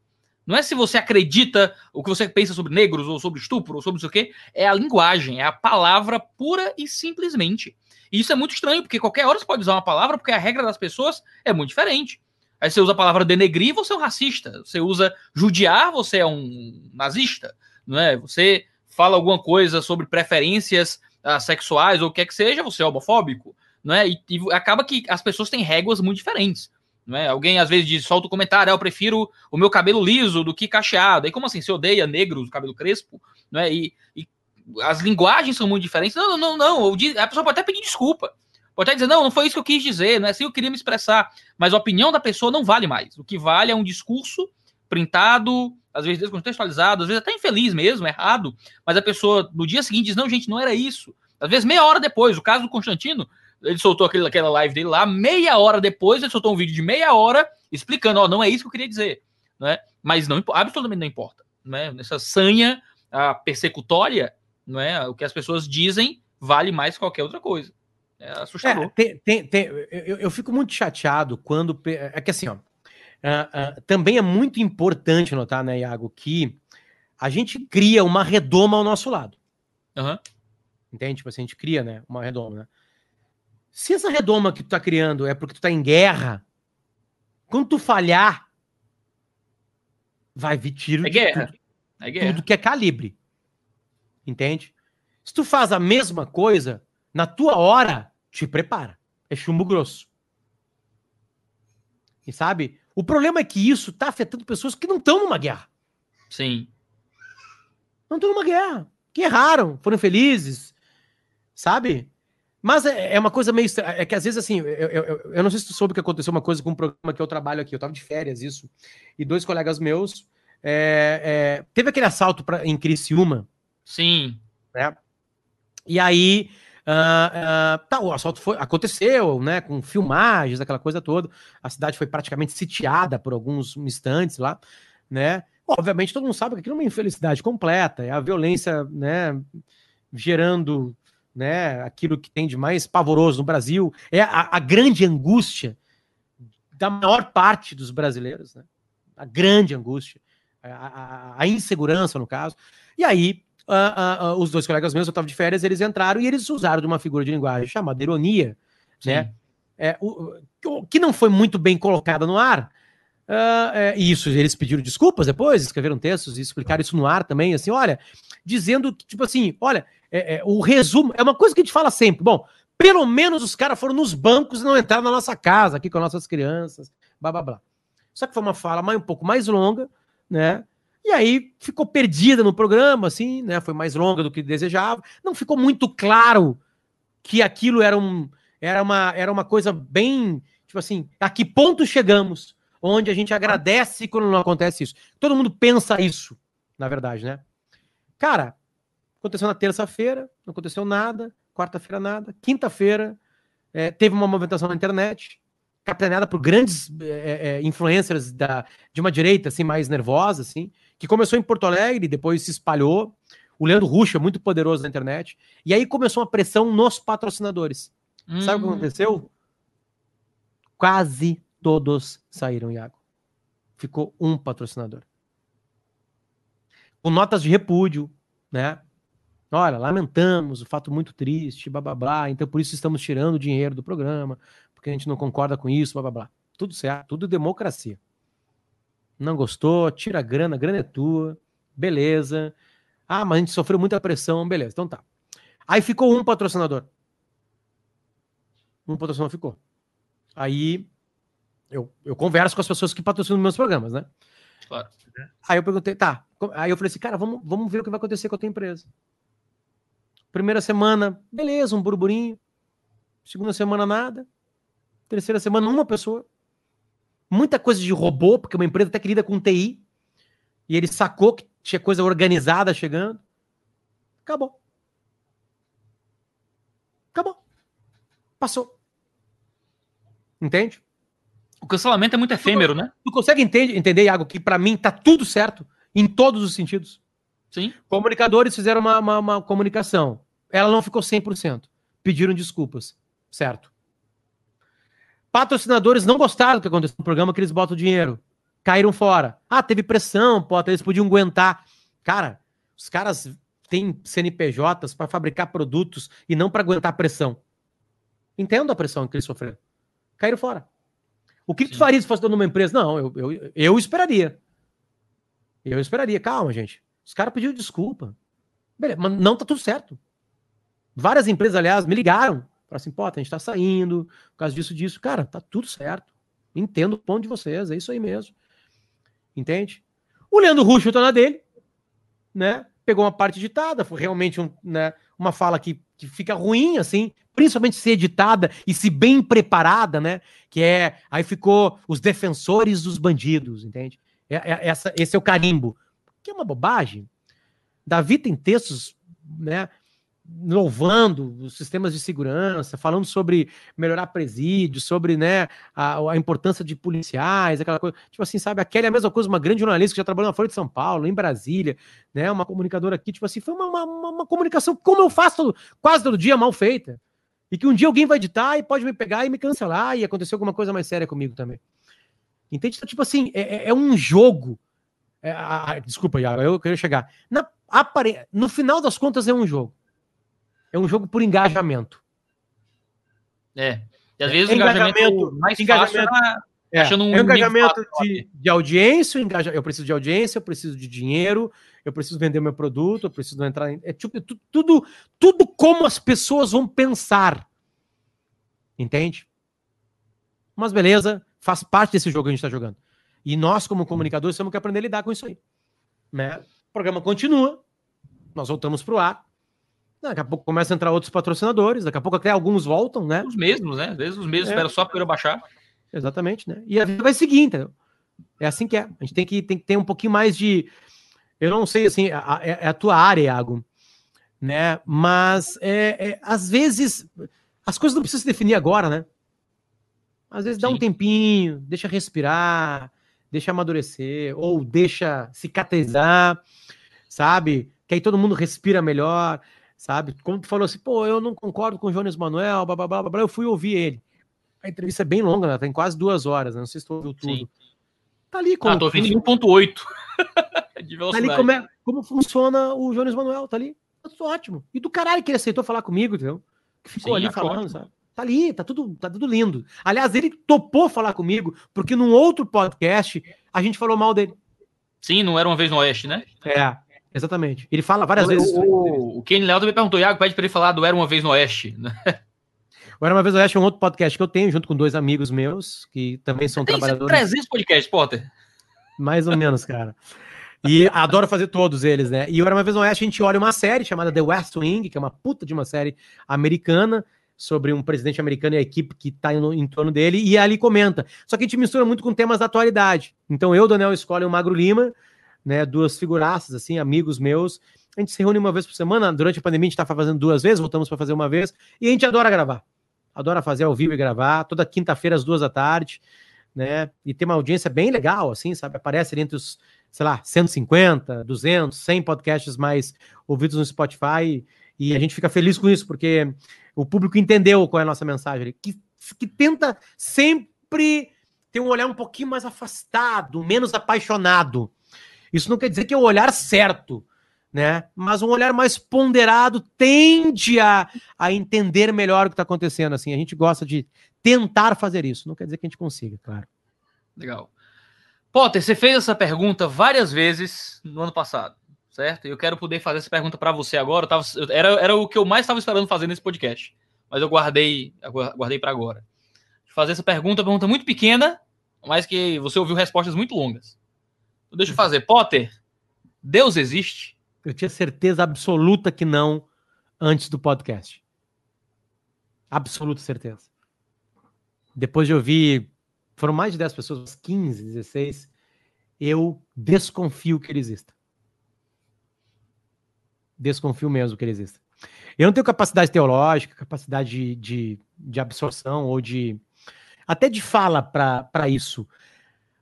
Não é se você acredita o que você pensa sobre negros, ou sobre estupro, ou sobre isso o quê. É a linguagem, é a palavra pura e simplesmente. E isso é muito estranho, porque qualquer hora você pode usar uma palavra, porque a regra das pessoas é muito diferente. Aí você usa a palavra denegrir, você é um racista. Você usa judiar, você é um nazista. Não é? Você fala alguma coisa sobre preferências uh, sexuais ou o que é que seja, você é homofóbico. Não é? E, e acaba que as pessoas têm réguas muito diferentes. Não é? Alguém às vezes diz, solta o comentário, ah, eu prefiro o meu cabelo liso do que cacheado. E como assim? Você odeia negros, cabelo crespo? Não é? E, e as linguagens são muito diferentes. Não, não, não, não. A pessoa pode até pedir desculpa. Pode até dizer, não, não foi isso que eu quis dizer, não é assim que eu queria me expressar. Mas a opinião da pessoa não vale mais. O que vale é um discurso printado, às vezes descontextualizado, às vezes até infeliz mesmo, errado, mas a pessoa no dia seguinte diz, não, gente, não era isso. Às vezes meia hora depois, o caso do Constantino, ele soltou aquele, aquela live dele lá, meia hora depois ele soltou um vídeo de meia hora explicando, ó, não é isso que eu queria dizer, né? Mas não absolutamente não importa, né? Nessa sanha a persecutória, não é? O que as pessoas dizem vale mais que qualquer outra coisa. É assustador. É, tem, tem, tem, eu, eu, fico muito chateado quando. É que assim, ó. Uh, uh, também é muito importante notar, né, Iago, que a gente cria uma redoma ao nosso lado. Uhum. Entende? Tipo assim, a gente cria, né, uma redoma, né? Se essa redoma que tu tá criando é porque tu tá em guerra, quando tu falhar, vai vir tiro é de guerra. Tudo, é guerra. tudo que é calibre. Entende? Se tu faz a mesma coisa, na tua hora, te prepara. É chumbo grosso. E sabe? O problema é que isso tá afetando pessoas que não estão numa guerra. Sim. Não estão numa guerra. Que erraram, foram felizes. Sabe? Mas é, é uma coisa meio. É que às vezes, assim, eu, eu, eu não sei se tu soube que aconteceu uma coisa com um programa que eu trabalho aqui. Eu tava de férias, isso. E dois colegas meus. É, é, teve aquele assalto pra, em Criciúma. Sim. Né? E aí. Uh, uh, tá, o assalto foi, aconteceu, né? Com filmagens, aquela coisa toda. A cidade foi praticamente sitiada por alguns instantes lá, né? Obviamente, todo mundo sabe que aquilo é uma infelicidade completa, é a violência, né? Gerando né, aquilo que tem de mais pavoroso no Brasil, é a, a grande angústia da maior parte dos brasileiros, né? a grande angústia, a, a, a insegurança, no caso. E aí, uh, uh, uh, os dois colegas meus, eu estava de férias, eles entraram e eles usaram de uma figura de linguagem chamada ironia, Sim. né? É, o, que não foi muito bem colocada no ar. É, e isso, eles pediram desculpas depois, escreveram textos e explicaram isso no ar também, assim, olha, dizendo que, tipo assim, olha, é, é, o resumo é uma coisa que a gente fala sempre. Bom, pelo menos os caras foram nos bancos e não entraram na nossa casa aqui com as nossas crianças, blá blá blá. Só que foi uma fala mais, um pouco mais longa, né? E aí ficou perdida no programa, assim, né? Foi mais longa do que desejava. Não ficou muito claro que aquilo era, um, era, uma, era uma coisa bem, tipo assim, a que ponto chegamos, onde a gente agradece quando não acontece isso. Todo mundo pensa isso, na verdade, né? Cara, Aconteceu na terça-feira, não aconteceu nada. Quarta-feira, nada. Quinta-feira, é, teve uma movimentação na internet, capitaneada por grandes é, é, influencers da, de uma direita assim, mais nervosa, assim, que começou em Porto Alegre, depois se espalhou. O Leandro Russo é muito poderoso na internet. E aí começou uma pressão nos patrocinadores. Hum. Sabe o que hum. aconteceu? Quase todos saíram, Iago. Ficou um patrocinador. Com notas de repúdio, né? Olha, lamentamos, o fato muito triste, blá blá blá, então por isso estamos tirando o dinheiro do programa, porque a gente não concorda com isso, blá blá blá. Tudo certo, tudo democracia. Não gostou, tira a grana, a grana é tua, beleza. Ah, mas a gente sofreu muita pressão, beleza, então tá. Aí ficou um patrocinador. Um patrocinador ficou. Aí eu, eu converso com as pessoas que patrocinam meus programas, né? Claro. Aí eu perguntei, tá. Aí eu falei assim, cara, vamos, vamos ver o que vai acontecer com a tua empresa. Primeira semana, beleza, um burburinho. Segunda semana, nada. Terceira semana, uma pessoa. Muita coisa de robô, porque uma empresa até que lida com TI. E ele sacou que tinha coisa organizada chegando. Acabou. Acabou. Passou. Entende? O cancelamento é muito efêmero, tu, né? Tu consegue entender, entender Iago, que para mim tá tudo certo em todos os sentidos? Sim. Comunicadores fizeram uma, uma, uma comunicação. Ela não ficou 100%. Pediram desculpas. Certo. Patrocinadores não gostaram do que aconteceu no programa, que eles botam dinheiro. Caíram fora. Ah, teve pressão, pô, eles podiam aguentar. Cara, os caras têm CNPJs para fabricar produtos e não para aguentar pressão. Entendo a pressão que eles sofreram. Caíram fora. O que, que tu faria se fosse dono de uma empresa? Não, eu, eu, eu esperaria. Eu esperaria. Calma, gente. Os caras pediram desculpa. Beleza, mas não tá tudo certo. Várias empresas, aliás, me ligaram. Falaram assim, pô, a gente tá saindo, por causa disso, disso. Cara, tá tudo certo. Entendo o ponto de vocês, é isso aí mesmo. Entende? O Leandro Ruxo tá na dele, né? pegou uma parte editada, foi realmente um, né, uma fala que, que fica ruim, assim, principalmente se editada e se bem preparada, né? Que é. Aí ficou os defensores dos bandidos, entende? É, é, essa, esse é o carimbo. Que é uma bobagem. Davi tem textos, né? Louvando os sistemas de segurança, falando sobre melhorar presídio, sobre né, a, a, importância de policiais, aquela coisa. Tipo assim, sabe? A Kelly é a mesma coisa, uma grande jornalista que já trabalhou na Folha de São Paulo, em Brasília, né? Uma comunicadora aqui, tipo assim, foi uma, uma, uma comunicação como eu faço todo, quase todo dia, mal feita. E que um dia alguém vai editar e pode me pegar e me cancelar e acontecer alguma coisa mais séria comigo também. Entende? Então, tipo assim, é, é, é um jogo. É, a, desculpa, Iago, eu queria chegar. Na, apare... No final das contas, é um jogo. É um jogo por engajamento. É. E às vezes o engajamento, engajamento mais engajamento, fácil é, é, um, é um engajamento de, de audiência, engaja, eu preciso de audiência, eu preciso de dinheiro, eu preciso vender meu produto, eu preciso entrar em. É tipo, tudo, tudo como as pessoas vão pensar. Entende? Mas beleza, faz parte desse jogo que a gente está jogando. E nós, como comunicadores, temos que aprender a lidar com isso aí. Né? O programa continua, nós voltamos para o ar. Daqui a pouco começa a entrar outros patrocinadores, daqui a pouco até alguns voltam, né? Os mesmos, né? Às vezes os mesmos é. esperam só para eu baixar. Exatamente, né? E a vida vai seguir, entendeu? É assim que é. A gente tem que, tem que ter um pouquinho mais de. Eu não sei, assim, é, é a tua área, Iago, né? Mas é, é, às vezes as coisas não precisam se definir agora, né? Às vezes dá Sim. um tempinho, deixa respirar, deixa amadurecer, ou deixa cicatrizar, sabe? Que aí todo mundo respira melhor sabe? Como tu falou assim, pô, eu não concordo com o Jones Manuel, blá, blá, blá, blá, eu fui ouvir ele. A entrevista é bem longa, né? tem quase duas horas, né? não sei se tu ouviu tudo. Sim. Tá ali como... Ah, tô ouvindo 1.8 *laughs* tá ali como, é, como funciona o Jones Manuel, tá ali. Tá tudo ótimo. E do caralho que ele aceitou falar comigo, entendeu? Que ficou Sim, ali falando, ótimo. sabe? Tá ali, tá tudo, tá tudo lindo. Aliás, ele topou falar comigo, porque num outro podcast a gente falou mal dele. Sim, não era uma vez no Oeste, né? É. Exatamente. Ele fala várias o, vezes. O, o Kenny Léo também perguntou, Iago, pede para ele falar do Era Uma Vez no Oeste. *laughs* O Era Uma Vez no Oeste é um outro podcast que eu tenho, junto com dois amigos meus, que também são Tem trabalhadores. 300 podcasts, Potter. Mais ou menos, cara. E adoro fazer todos eles, né? E o Era Uma Vez no Oeste a gente olha uma série chamada The West Wing, que é uma puta de uma série americana, sobre um presidente americano e a equipe que está em, em, torno dele, e ali comenta. Só que a gente mistura muito com temas da atualidade. Então eu, Daniel, escolhe o Magro Lima, né? Duas figuraças, assim, amigos meus. A gente se reúne uma vez por semana. Durante a pandemia, a gente está fazendo duas vezes, voltamos para fazer uma vez. E a gente adora gravar. Adora fazer ao vivo e gravar. Toda quinta-feira, às duas da tarde, né? E tem uma audiência bem legal, assim, sabe? Aparece entre os, sei lá, 150, 200, 100 podcasts mais ouvidos no Spotify. E a gente fica feliz com isso, porque o público entendeu qual é a nossa mensagem. Que, que tenta sempre ter um olhar um pouquinho mais afastado, menos apaixonado isso não quer dizer que é o olhar certo, né? Mas um olhar mais ponderado tende a, a entender melhor o que está acontecendo. Assim, a gente gosta de tentar fazer isso. Não quer dizer que a gente consiga, claro. Legal. Potter, você fez essa pergunta várias vezes no ano passado, certo? Eu quero poder fazer essa pergunta para você agora. Eu tava, era, era o que eu mais estava esperando fazer nesse podcast, mas eu guardei, guardei para agora. Fazer essa pergunta, pergunta muito pequena, mas que você ouviu respostas muito longas. Deixa eu fazer. Potter, Deus existe? Eu tinha certeza absoluta que não antes do podcast. Absoluta certeza. Depois de ouvir, foram mais de 10 pessoas, 15, 16, eu desconfio que ele exista. Desconfio mesmo que ele exista. Eu não tenho capacidade teológica, capacidade de, de, de absorção ou de. até de fala para isso.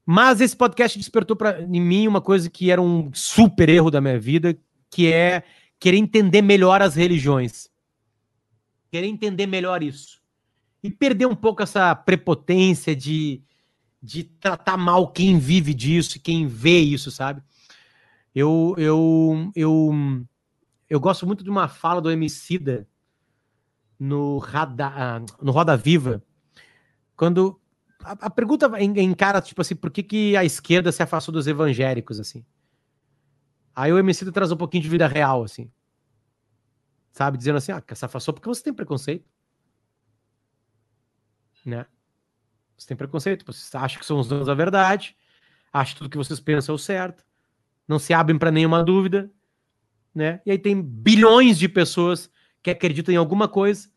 Mas esse podcast despertou para em mim uma coisa que era um super erro da minha vida, que é querer entender melhor as religiões. Querer entender melhor isso. E perder um pouco essa prepotência de, de tratar mal quem vive disso, quem vê isso, sabe? Eu, eu, eu, eu gosto muito de uma fala do Emicida no, Rada, no Roda Viva, quando a, a pergunta encara, tipo assim, por que, que a esquerda se afastou dos evangélicos, assim? Aí o MC traz um pouquinho de vida real, assim. Sabe? Dizendo assim, ah, se afastou porque você tem preconceito. Né? Você tem preconceito, você acha que são os donos da verdade, acha que tudo que vocês pensam é o certo, não se abrem para nenhuma dúvida, né? E aí tem bilhões de pessoas que acreditam em alguma coisa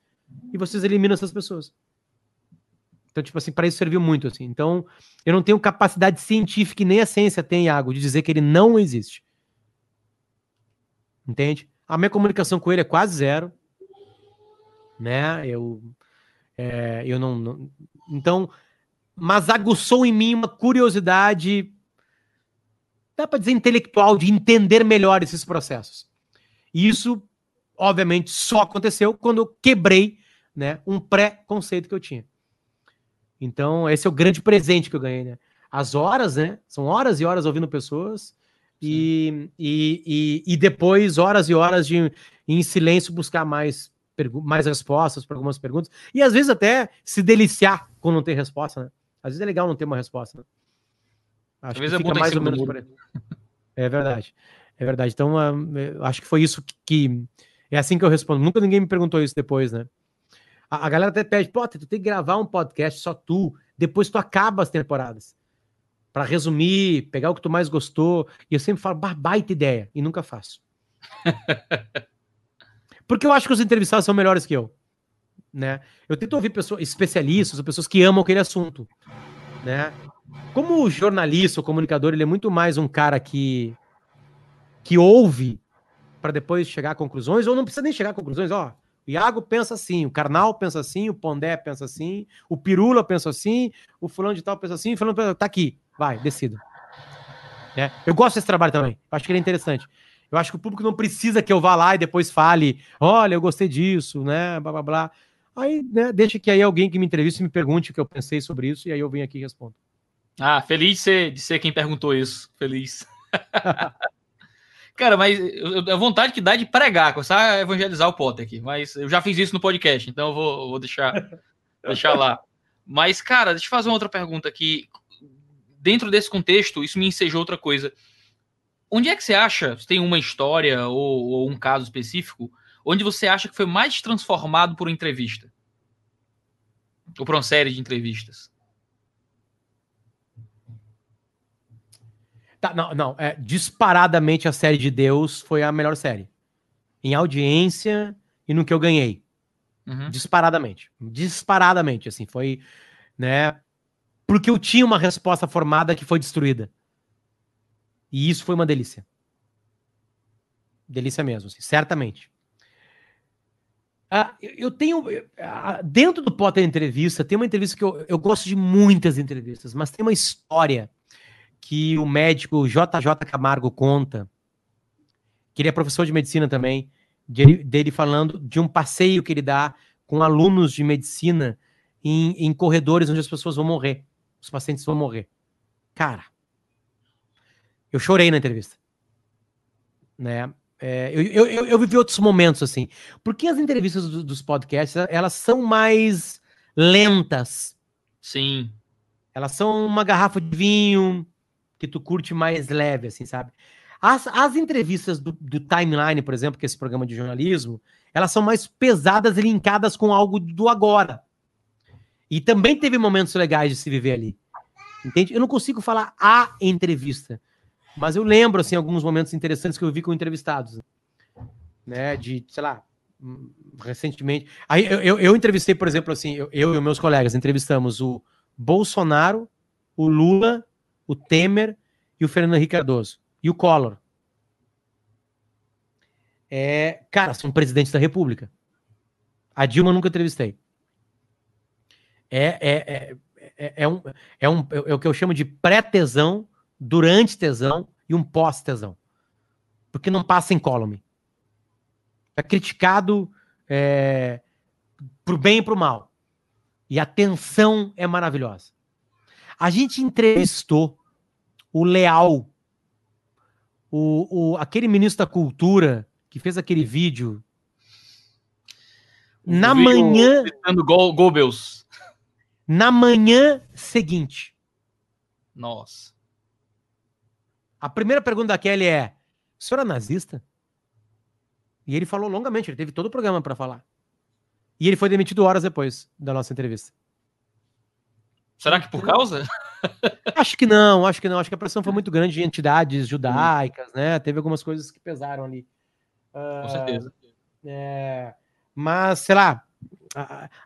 e vocês eliminam essas pessoas. Então, tipo assim, para isso serviu muito, assim. Então, eu não tenho capacidade científica e nem a ciência tem, Iago, de dizer que ele não existe. Entende? A minha comunicação com ele é quase zero, né? Eu, é, eu não, não, então, mas aguçou em mim uma curiosidade, dá para dizer intelectual, de entender melhor esses processos. E isso, obviamente, só aconteceu quando eu quebrei, né, um pré-conceito que eu tinha. Então, esse é o grande presente que eu ganhei, né? As horas, né? São horas e horas ouvindo pessoas e, e, e, e, depois horas e horas de em silêncio buscar mais, mais respostas para algumas perguntas e às vezes até se deliciar com não ter resposta, né? Às vezes é legal não ter uma resposta. Né? Acho às vezes é mais ou menos por aí. É verdade. É verdade. Então, uh, acho que foi isso que, que, É assim que eu respondo. Nunca ninguém me perguntou isso depois, né? A, a galera até pede, pô, tu tem que gravar um podcast só tu, depois tu acaba as temporadas. para resumir, pegar o que tu mais gostou. E eu sempre falo, baita ideia, e nunca faço. *laughs* Porque eu acho que os entrevistados são melhores que eu. Né? Eu tento ouvir pessoas, especialistas, pessoas que amam aquele assunto. Né? Como jornalista ou comunicador, ele é muito mais um cara que, que ouve para depois chegar a conclusões, ou não precisa nem chegar a conclusões, ó. O Iago pensa assim, o Karnal pensa assim, o Pondé pensa assim, o Pirula pensa assim, o fulano de tal pensa assim, o fulano pensa, tá aqui, vai, decido. É, eu gosto desse trabalho também, acho que ele é interessante. Eu acho que o público não precisa que eu vá lá e depois fale, olha, eu gostei disso, né, blá blá blá. Aí, né, deixa que aí alguém que me entreviste me pergunte o que eu pensei sobre isso e aí eu venho aqui e respondo. Ah, feliz de ser, de ser quem perguntou isso, feliz. *laughs* Cara, mas a vontade que dá de pregar, começar a evangelizar o Potter aqui. Mas eu já fiz isso no podcast, então eu vou, vou deixar, *laughs* deixar lá. Mas, cara, deixa eu fazer uma outra pergunta aqui. Dentro desse contexto, isso me ensejou outra coisa. Onde é que você acha, se tem uma história ou, ou um caso específico, onde você acha que foi mais transformado por uma entrevista? Ou por uma série de entrevistas? Tá, não, não. É, disparadamente a série de Deus foi a melhor série. Em audiência e no que eu ganhei. Uhum. Disparadamente. Disparadamente, assim. Foi, né? Porque eu tinha uma resposta formada que foi destruída. E isso foi uma delícia. Delícia mesmo, assim, certamente. Ah, eu tenho. Ah, dentro do Potter Entrevista, tem uma entrevista que eu, eu gosto de muitas entrevistas, mas tem uma história que o médico JJ Camargo conta, que ele é professor de medicina também, de, dele falando de um passeio que ele dá com alunos de medicina em, em corredores onde as pessoas vão morrer, os pacientes vão morrer. Cara, eu chorei na entrevista. Né? É, eu, eu, eu, eu, vivi outros momentos assim. Porque as entrevistas do, dos podcasts, elas são mais lentas. Sim. Elas são uma garrafa de vinho, que tu curte mais leve, assim, sabe? As, as entrevistas do, do Timeline, por exemplo, que é esse programa de jornalismo, elas são mais pesadas e linkadas com algo do agora. E também teve momentos legais de se viver ali. Entende? Eu não consigo falar a entrevista, mas eu lembro, assim, alguns momentos interessantes que eu vi com entrevistados. Né, de, sei lá, recentemente. Aí eu, eu, eu entrevistei, por exemplo, assim, eu, eu e meus colegas entrevistamos o Bolsonaro, o Lula o Temer e o Fernando Henrique Cardoso. E o Collor. É, cara, são presidentes da República. A Dilma nunca entrevistei. É, é, é, é, é um, é, um, é o que eu chamo de pré-tesão, durante tesão e um pós-tesão. Porque não passa em column. É criticado é, pro bem e pro mal. E a tensão é maravilhosa. A gente entrevistou o Leal, o, o, aquele ministro da Cultura que fez aquele vídeo. O na vídeo manhã. Go Goebbels. Na manhã seguinte. Nossa. A primeira pergunta da Kelly é: o senhor é nazista? E ele falou longamente, ele teve todo o programa para falar. E ele foi demitido horas depois da nossa entrevista. Será que por causa? Acho que não, acho que não. Acho que a pressão foi muito grande de entidades judaicas, né? Teve algumas coisas que pesaram ali. Com uh, certeza. É, mas, sei lá,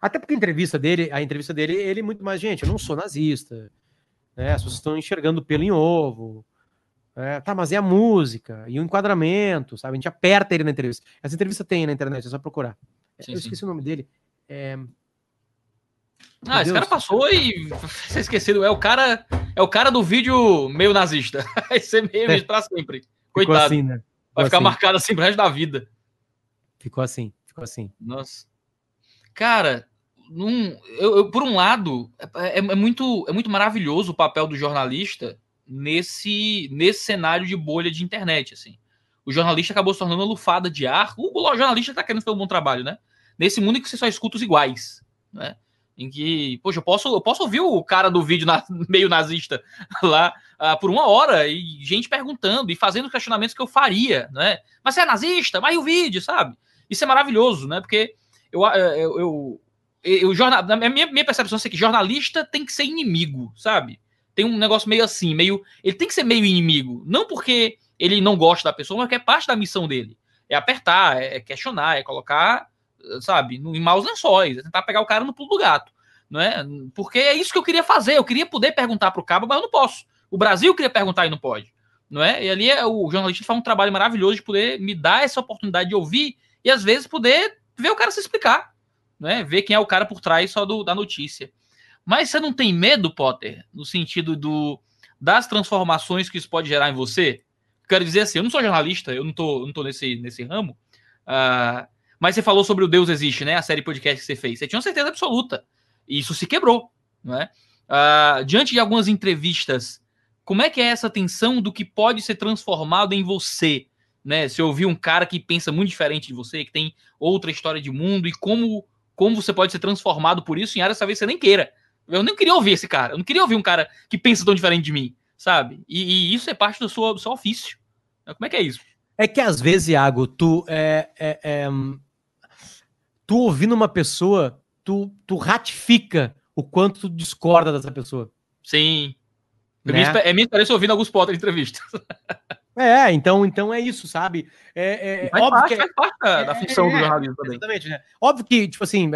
até porque a entrevista dele, a entrevista dele, ele é muito mais, gente, eu não sou nazista, né? As pessoas estão enxergando pelo em ovo. É, tá, mas é a música e o enquadramento, sabe? A gente aperta ele na entrevista. Essa entrevista tem na internet, é só procurar. Sim, eu esqueci sim. o nome dele. É... Ah, esse cara passou e *laughs* você esquecido. É o cara, é o cara do vídeo meio nazista. *laughs* Vai ser meio é. pra sempre. Coitado. Ficou assim, né? Ficou Vai ficar assim. marcado assim pro resto da vida. Ficou assim, ficou assim. Nossa. Cara, num, eu, eu, por um lado, é, é, muito, é muito maravilhoso o papel do jornalista nesse, nesse cenário de bolha de internet, assim. O jornalista acabou se tornando uma lufada de ar. O jornalista está querendo fazer um bom trabalho, né? Nesse mundo em que você só escuta os iguais, né? Em que, poxa, eu posso, eu posso ouvir o cara do vídeo na, *laughs* meio nazista *laughs* lá uh, por uma hora e gente perguntando e fazendo questionamentos que eu faria, né? Mas você é nazista? Mas o vídeo, sabe? Isso é maravilhoso, né? Porque eu, eu, eu, eu jornal, minha, minha percepção é que jornalista tem que ser inimigo, sabe? Tem um negócio meio assim, meio. Ele tem que ser meio inimigo. Não porque ele não gosta da pessoa, mas que é parte da missão dele. É apertar, é questionar, é colocar, sabe, em maus lençóis, é tentar pegar o cara no pulo do gato. Não é? Porque é isso que eu queria fazer. Eu queria poder perguntar para o cabo, mas eu não posso. O Brasil queria perguntar e não pode. Não é? E ali é, o jornalista faz um trabalho maravilhoso de poder me dar essa oportunidade de ouvir e às vezes poder ver o cara se explicar. Não é? Ver quem é o cara por trás só do, da notícia. Mas você não tem medo, Potter, no sentido do das transformações que isso pode gerar em você? Quero dizer assim, eu não sou jornalista, eu não tô, não tô nesse, nesse ramo, uh, mas você falou sobre o Deus Existe, né? A série podcast que você fez. Você tinha uma certeza absoluta. E isso se quebrou, não é? Uh, diante de algumas entrevistas, como é que é essa tensão do que pode ser transformado em você? Né? Se ouvir um cara que pensa muito diferente de você, que tem outra história de mundo, e como, como você pode ser transformado por isso em áreas talvez você nem queira. Eu nem queria ouvir esse cara. Eu não queria ouvir um cara que pensa tão diferente de mim, sabe? E, e isso é parte do seu, do seu ofício. Como é que é isso? É que às vezes, Iago, tu é, é, é, tu ouvindo uma pessoa, tu, tu ratifica o quanto tu discorda dessa pessoa. Sim. Né? É minha experiência ouvindo alguns potes de entrevistas. *laughs* É, então, então é isso, sabe? É, é, faz óbvio parte, que faz parte da, da função do jornalismo também. Exatamente, né? Óbvio que, tipo assim,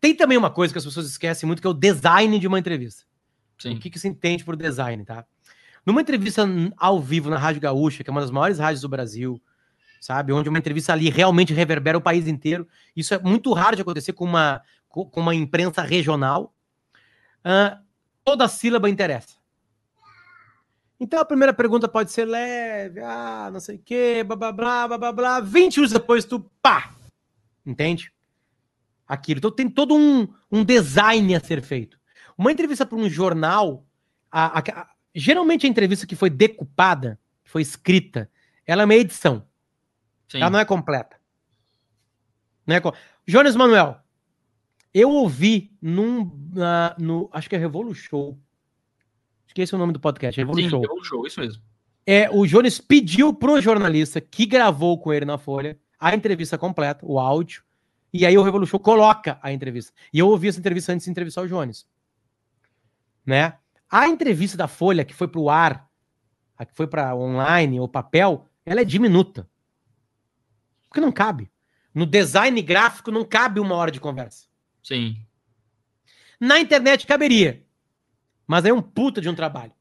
tem também uma coisa que as pessoas esquecem muito, que é o design de uma entrevista. Sim. O que, que se entende por design, tá? Numa entrevista ao vivo na Rádio Gaúcha, que é uma das maiores rádios do Brasil, sabe? Onde uma entrevista ali realmente reverbera o país inteiro. Isso é muito raro de acontecer com uma, com uma imprensa regional. Uh, toda sílaba interessa. Então a primeira pergunta pode ser leve, ah, não sei o quê, blá blá blá blá blá blá. 20 anos depois tu pá! Entende? aquilo. Então tem todo um, um design a ser feito. Uma entrevista para um jornal, a, a, a, geralmente a entrevista que foi decupada, foi escrita, ela é uma edição. Sim. Ela não é completa. Não é com... Jonas Manuel, eu ouvi num. Uh, no, acho que é Revolu Show. Esqueci o nome do podcast. Revolu Sim, Show. Revolu Show, isso mesmo. É, o Jones pediu pro jornalista que gravou com ele na Folha a entrevista completa, o áudio, e aí o Revolution coloca a entrevista. E eu ouvi essa entrevista antes de entrevistar o Jones. Né? A entrevista da Folha, que foi para o ar, a que foi para online ou papel, ela é diminuta. Porque não cabe. No design gráfico não cabe uma hora de conversa. Sim. Na internet caberia. Mas é um puta de um trabalho.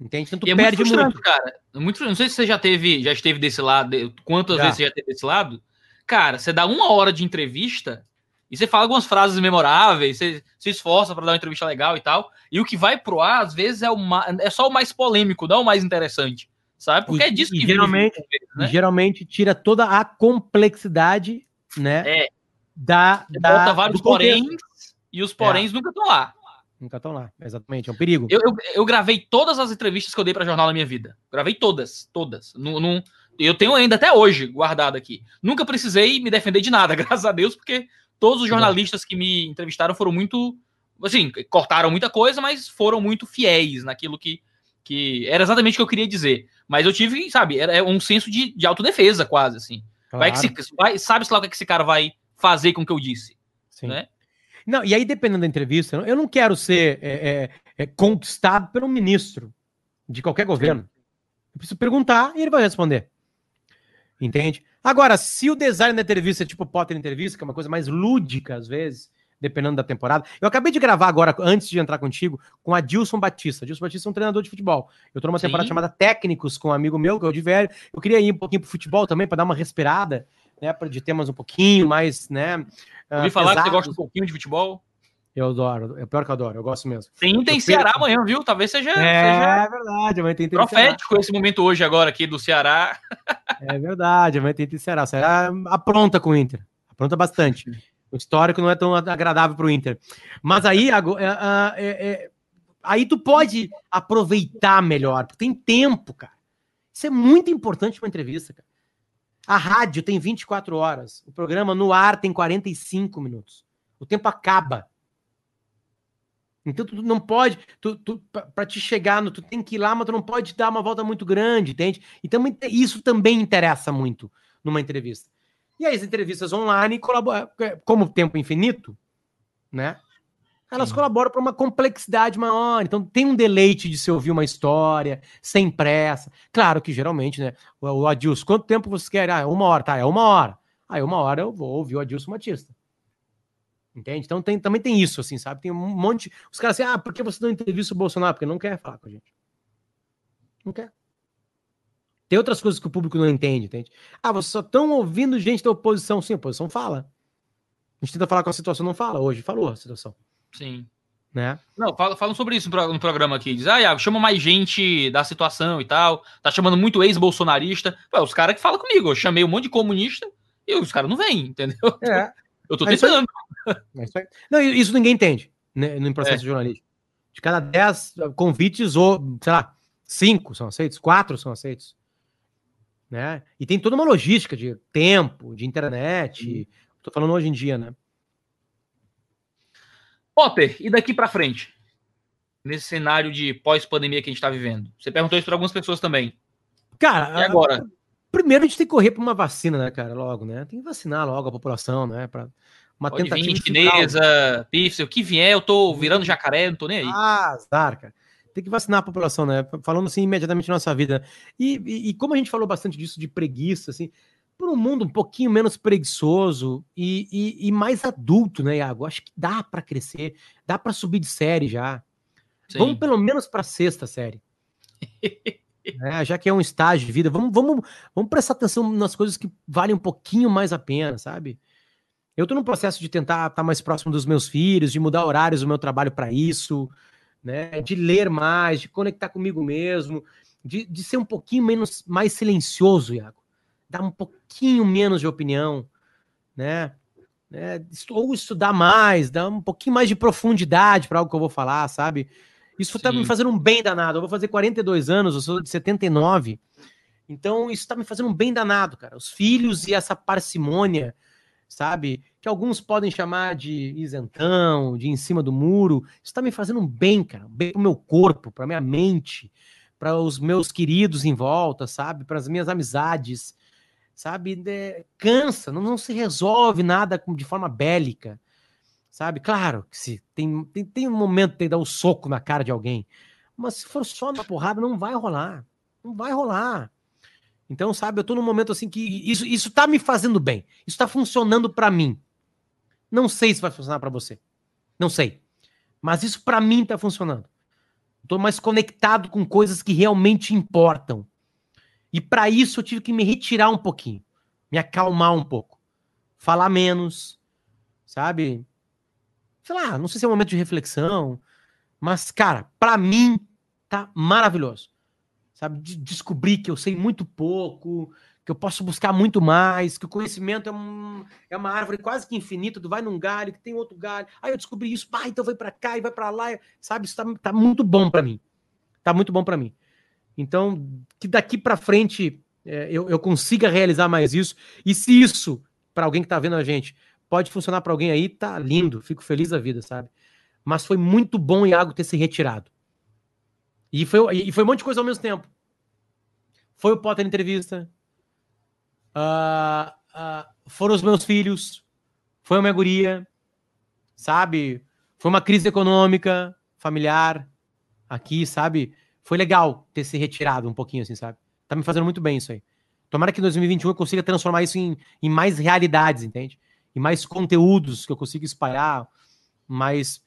Entende? Então tu e perde muito, muito. cara. Muito, não sei se você já teve, já esteve desse lado, quantas já. vezes você já teve desse lado, Cara, você dá uma hora de entrevista e você fala algumas frases memoráveis, você se esforça para dar uma entrevista legal e tal. E o que vai pro ar, às vezes, é, o é só o mais polêmico, não o mais interessante. Sabe? Porque e, é disso que geralmente, né? geralmente tira toda a complexidade, né? É. Da, da bota vários poréns e os poréns é. nunca estão lá. Nunca estão lá, exatamente, é um perigo. Eu, eu, eu, gravei todas as entrevistas que eu dei para jornal na minha vida. Gravei todas, todas. Num, num, eu tenho ainda até hoje guardado aqui. Nunca precisei me defender de nada, *laughs* graças a Deus, porque todos os jornalistas que me entrevistaram foram muito. Assim, cortaram muita coisa, mas foram muito fiéis naquilo que, que era exatamente o que eu queria dizer. Mas eu tive, sabe, era um senso de, de autodefesa, quase, assim. Claro. Vai que se, vai, sabe-se lá o que esse cara vai fazer com o que eu disse. Sim. Né? Não, e aí, dependendo da entrevista, eu não quero ser é, é, é, conquistado pelo ministro de qualquer governo. Eu preciso perguntar e ele vai responder. Entende? Agora, se o design da entrevista é tipo Potter entrevista, que é uma coisa mais lúdica às vezes, dependendo da temporada. Eu acabei de gravar agora, antes de entrar contigo, com a Dilson Batista. Dilson Batista é um treinador de futebol. Eu tô numa Sim. temporada chamada Técnicos com um amigo meu, que é o de velho. Eu queria ir um pouquinho pro futebol também, para dar uma respirada, né? De temas um pouquinho mais, né? Ouvi uh, falar pesados. que você gosta um pouquinho de futebol. Eu adoro, é pior que eu adoro, eu gosto mesmo. Tem, tem Ceará amanhã, viu? Talvez seja. É seja verdade, amanhã tem Profético esse momento hoje, agora, aqui do Ceará. É verdade, amanhã tem Ceará. O Ceará apronta com o Inter, apronta bastante. O histórico não é tão agradável para o Inter. Mas aí, *laughs* é, é, é, aí tu pode aproveitar melhor, porque tem tempo, cara. Isso é muito importante para entrevista, cara. A rádio tem 24 horas, o programa no ar tem 45 minutos. O tempo acaba. Então tu não pode, tu, tu para te chegar, no, tu tem que ir lá, mas tu não pode dar uma volta muito grande, entende? Então isso também interessa muito numa entrevista. E as entrevistas online colaboram, como tempo infinito, né? Elas Sim. colaboram para uma complexidade maior. Então tem um deleite de se ouvir uma história, sem pressa. Claro que geralmente, né? O Adilson, quanto tempo você quer? Ah, uma hora, tá? É uma hora. Aí uma hora eu vou ouvir o Adilson Batista. Entende? Então tem, também tem isso, assim, sabe? Tem um monte. Os caras assim, ah, por que você não entrevista o Bolsonaro? Porque não quer falar com a gente. Não quer. Tem outras coisas que o público não entende, entende? Ah, vocês só estão ouvindo gente da oposição. Sim, a oposição fala. A gente tenta falar com a situação, não fala. Hoje falou a situação. Sim. Né? Não, falam fala sobre isso no programa aqui. Diz, ah, Iago, chama mais gente da situação e tal. Tá chamando muito ex-bolsonarista. Os caras que falam comigo. Eu chamei um monte de comunista e os caras não vêm, *laughs* entendeu? É. Eu tô tentando. *laughs* Isso não, isso ninguém entende né, no processo é. jornalístico. De cada 10 convites, ou, sei lá, cinco são aceitos, quatro são aceitos né? E tem toda uma logística de tempo, de internet. Estou falando hoje em dia, né? Potter, e daqui para frente? Nesse cenário de pós-pandemia que a gente está vivendo. Você perguntou isso para algumas pessoas também. Cara, e agora? primeiro a gente tem que correr para uma vacina, né, cara? Logo, né? Tem que vacinar logo a população, né? Para uma Pode tentativa vir, chinesa, pifce, o que vier, eu tô virando jacaré, não tô nem aí. Ah, azar, cara tem que vacinar a população, né? Falando assim imediatamente na nossa vida. E, e, e, como a gente falou bastante disso de preguiça, assim, por um mundo um pouquinho menos preguiçoso e, e, mais adulto, né, Iago? Acho que dá para crescer, dá para subir de série já. Sim. Vamos pelo menos para sexta série. *laughs* é, já que é um estágio de vida, vamos, vamos, vamos prestar atenção nas coisas que valem um pouquinho mais a pena, sabe? Eu estou no processo de tentar estar mais próximo dos meus filhos, de mudar horários do meu trabalho para isso né? De ler mais, de conectar comigo mesmo, de, de ser um pouquinho menos mais silencioso, Iago. Dar um pouquinho menos de opinião, né? É, ou estudar mais, dar um pouquinho mais de profundidade para algo que eu vou falar, sabe? Isso está me fazendo um bem danado. Eu vou fazer 42 anos, eu sou de 79. Então, isso está me fazendo um bem danado, cara. Os filhos e essa parcimônia, sabe? Que alguns podem chamar de isentão, de em cima do muro. Isso tá me fazendo um bem, cara. Bem pro meu corpo, pra minha mente, para os meus queridos em volta, sabe? Para as minhas amizades, sabe? Cansa, não, não se resolve nada de forma bélica, sabe? Claro que se tem, tem, tem um momento de dar um soco na cara de alguém, mas se for só na porrada, não vai rolar. Não vai rolar. Então, sabe, eu tô num momento assim que isso, isso tá me fazendo bem. Isso tá funcionando para mim. Não sei se vai funcionar para você. Não sei. Mas isso para mim tá funcionando. Tô mais conectado com coisas que realmente importam. E para isso eu tive que me retirar um pouquinho, me acalmar um pouco, falar menos, sabe? Sei lá, não sei se é um momento de reflexão, mas cara, para mim tá maravilhoso sabe? De descobrir que eu sei muito pouco, que eu posso buscar muito mais, que o conhecimento é, um, é uma árvore quase que infinita, tu vai num galho, que tem outro galho, aí eu descobri isso, pá, então vai para cá e vai para lá, sabe? Isso tá, tá muito bom para mim. Tá muito bom para mim. Então, que daqui para frente é, eu, eu consiga realizar mais isso, e se isso, para alguém que tá vendo a gente, pode funcionar para alguém aí, tá lindo, fico feliz da vida, sabe? Mas foi muito bom Iago ter se retirado. E foi, e foi um monte de coisa ao mesmo tempo. Foi o Potter entrevista. Uh, uh, foram os meus filhos. Foi a minha guria. Sabe? Foi uma crise econômica, familiar. Aqui, sabe? Foi legal ter se retirado um pouquinho, assim, sabe? Tá me fazendo muito bem isso aí. Tomara que em 2021 eu consiga transformar isso em, em mais realidades, entende? Em mais conteúdos que eu consiga espalhar, mais,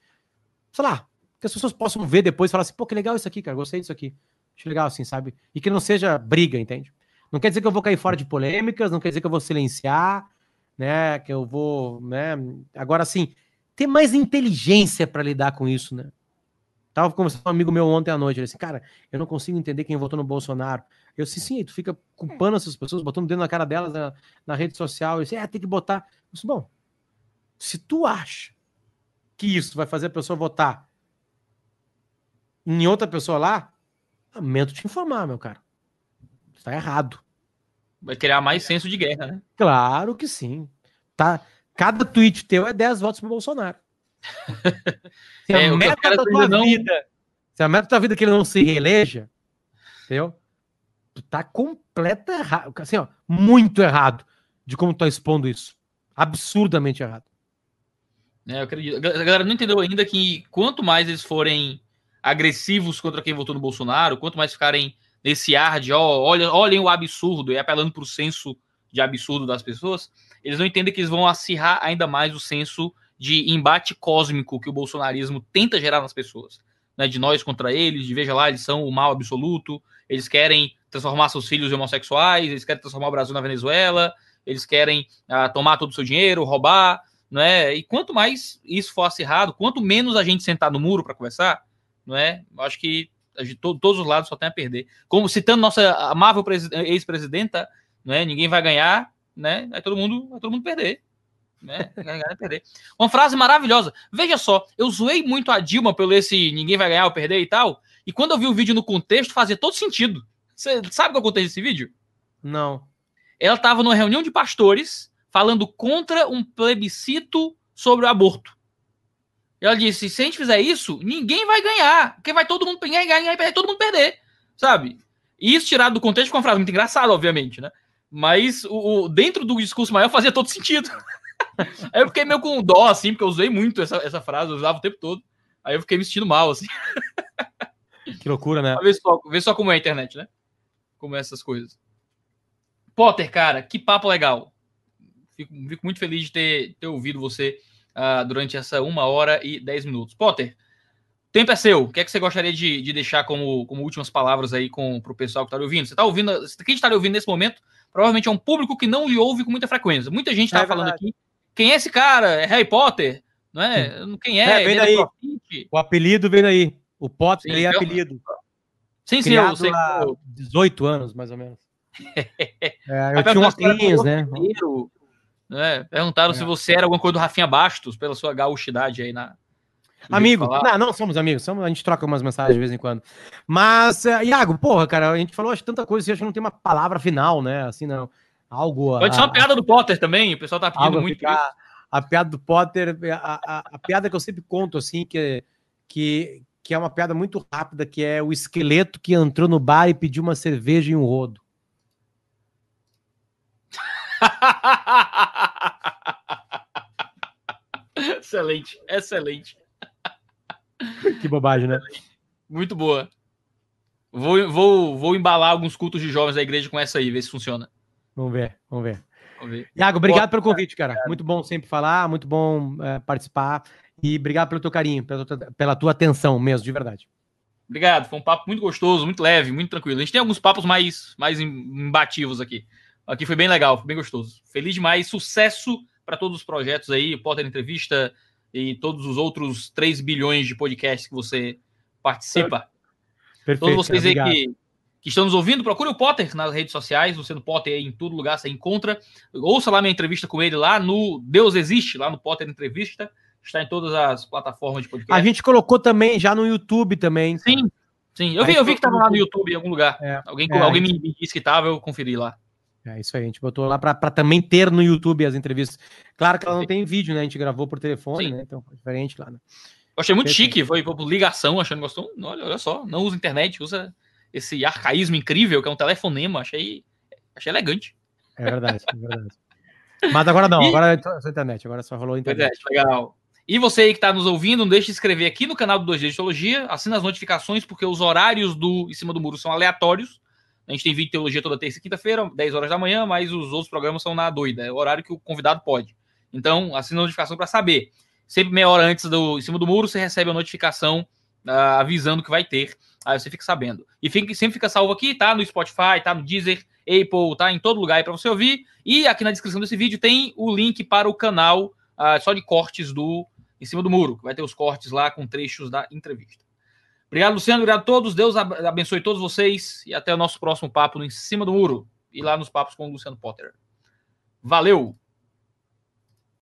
sei lá, que as pessoas possam ver depois e falar assim, pô, que legal isso aqui, cara, gostei disso aqui. Acho legal assim, sabe? E que não seja briga, entende? Não quer dizer que eu vou cair fora de polêmicas, não quer dizer que eu vou silenciar, né? Que eu vou, né? Agora, assim, ter mais inteligência para lidar com isso, né? Tava conversando com um amigo meu ontem à noite, ele disse, cara, eu não consigo entender quem votou no Bolsonaro. Eu disse, sim, tu fica culpando essas pessoas, botando dedo na cara delas na, na rede social, eu disse, é, tem que botar. Eu disse, bom, se tu acha que isso vai fazer a pessoa votar em outra pessoa lá, lamento te informar, meu cara. Está errado. Vai criar mais senso de guerra, né? Claro que sim. Tá, cada tweet teu é 10 votos pro Bolsonaro. *laughs* Se a, é, meta da tua não... vida, se a meta da tua vida é que ele não se reeleja, entendeu? Tu tá completa errado, assim, ó, muito errado de como tu tá expondo isso. Absurdamente errado. É, eu acredito. A galera não entendeu ainda que quanto mais eles forem agressivos contra quem votou no Bolsonaro, quanto mais ficarem nesse ar de ó, olha, olhem o absurdo e apelando para o senso de absurdo das pessoas, eles não entendem que eles vão acirrar ainda mais o senso de embate cósmico que o bolsonarismo tenta gerar nas pessoas. Né, de nós contra eles, de veja lá, eles são o mal absoluto, eles querem transformar seus filhos em homossexuais, eles querem transformar o Brasil na Venezuela, eles querem ah, tomar todo o seu dinheiro, roubar, né? E quanto mais isso for acirrado, quanto menos a gente sentar no muro para conversar, não é? Acho que de to todos os lados só tem a perder. Como citando nossa amável ex-presidenta, né? Ninguém vai ganhar, né? Vai todo mundo, vai todo mundo perder. Né? *laughs* Ganhar, perder. Uma frase maravilhosa. Veja só, eu zoei muito a Dilma pelo esse ninguém vai ganhar ou perder e tal. E quando eu vi o vídeo no contexto, fazia todo sentido. Você sabe qual é o contexto desse vídeo? Não. Ela estava numa reunião de pastores falando contra um plebiscito sobre o aborto. Ela disse: se a gente fizer isso, ninguém vai ganhar. Porque vai todo mundo ganhar, ganhar, ganhar, todo mundo perder. Sabe? E isso tirado do contexto com uma frase muito engraçada, obviamente, né? Mas o, o, dentro do discurso maior fazia todo sentido. *laughs* Aí eu fiquei meio com dó, assim, porque eu usei muito essa, essa frase, eu usava o tempo todo. Aí eu fiquei me sentindo mal, assim. *laughs* Que loucura, né? Vê só, vê só como é a internet, né? Como é essas coisas. Potter, cara, que papo legal. Fico, fico muito feliz de ter, ter ouvido você uh, durante essa uma hora e dez minutos. Potter, tempo é seu. O que é que você gostaria de, de deixar como, como últimas palavras aí para o pessoal que está ouvindo? Você está ouvindo, quem está ouvindo nesse momento, provavelmente é um público que não lhe ouve com muita frequência. Muita gente está é falando aqui. Quem é esse cara? É Harry Potter? Não é? Quem é? é vem é daí. O apelido vem daí. O Potter sim, é apelido. Sim, sim, eu sei. Há 18 anos, mais ou menos. *laughs* é, eu tinha um óculos, né? Né? Perguntaram é. se você era alguma coisa do Rafinha Bastos, pela sua gauchidade aí na. Amigo, não, não somos amigos, somos, a gente troca umas mensagens de vez em quando. Mas, uh, Iago, porra, cara, a gente falou acho tanta coisa, assim, acho que não tem uma palavra final, né? Assim, não. Algo. Pode ser uma piada do Potter também, o pessoal tá pedindo muito ficar. A piada do Potter, a, a, a, piada que eu sempre conto, assim, que, que, que é uma piada muito rápida, que é o esqueleto que entrou no bar e pediu uma cerveja e um rodo. *laughs* excelente, excelente. Que bobagem, né? Muito boa. Vou, vou, vou embalar alguns cultos de jovens da igreja com essa aí, ver se funciona. Vamos ver, vamos ver. Vamos ver. Iago, obrigado pelo convite, cara. Muito bom sempre falar, muito bom é, participar. E obrigado pelo teu carinho, pela tua, pela tua atenção mesmo, de verdade. Obrigado, foi um papo muito gostoso, muito leve, muito tranquilo. A gente tem alguns papos mais, mais imbativos aqui. Aqui foi bem legal, foi bem gostoso. Feliz demais, sucesso para todos os projetos aí, Potter Entrevista e todos os outros 3 bilhões de podcasts que você participa. Perfeito, todos vocês aí que, que estão nos ouvindo, procure o Potter nas redes sociais, você no Potter aí em todo lugar você encontra. Ouça lá minha entrevista com ele lá no Deus Existe, lá no Potter Entrevista. Está em todas as plataformas de podcast. A gente colocou também já no YouTube também. Sim, sim. Eu vi, eu vi que estava lá no YouTube em algum lugar. É, alguém é, alguém me disse que estava, eu conferi lá. É isso aí, a gente botou lá para também ter no YouTube as entrevistas. Claro que ela não tem vídeo, né? A gente gravou por telefone, Sim. né? Então foi diferente lá. Né? Eu achei muito chique, foi por ligação, achando gostou. Olha, olha só, não usa internet, usa esse arcaísmo incrível que é um telefonema. Achei, achei elegante. É verdade, é verdade. Mas agora não, e... agora é só internet, agora só rolou internet. É, legal. E você aí que está nos ouvindo, não deixe de inscrever aqui no canal do 2 d Histologia, assina as notificações, porque os horários do Em Cima do Muro são aleatórios. A gente tem vídeo de teologia toda terça e quinta-feira, 10 horas da manhã, mas os outros programas são na doida, é o horário que o convidado pode. Então, assina a notificação para saber. Sempre meia hora antes do em cima do muro, você recebe a notificação uh, avisando que vai ter. Aí você fica sabendo. E fica, sempre fica salvo aqui, tá? No Spotify, tá no Deezer, Apple, tá? Em todo lugar aí para você ouvir. E aqui na descrição desse vídeo tem o link para o canal uh, só de cortes do Em Cima do Muro. Vai ter os cortes lá com trechos da entrevista. Obrigado, Luciano. Obrigado a todos. Deus abençoe todos vocês. E até o nosso próximo papo no Em Cima do Muro. E lá nos papos com o Luciano Potter. Valeu!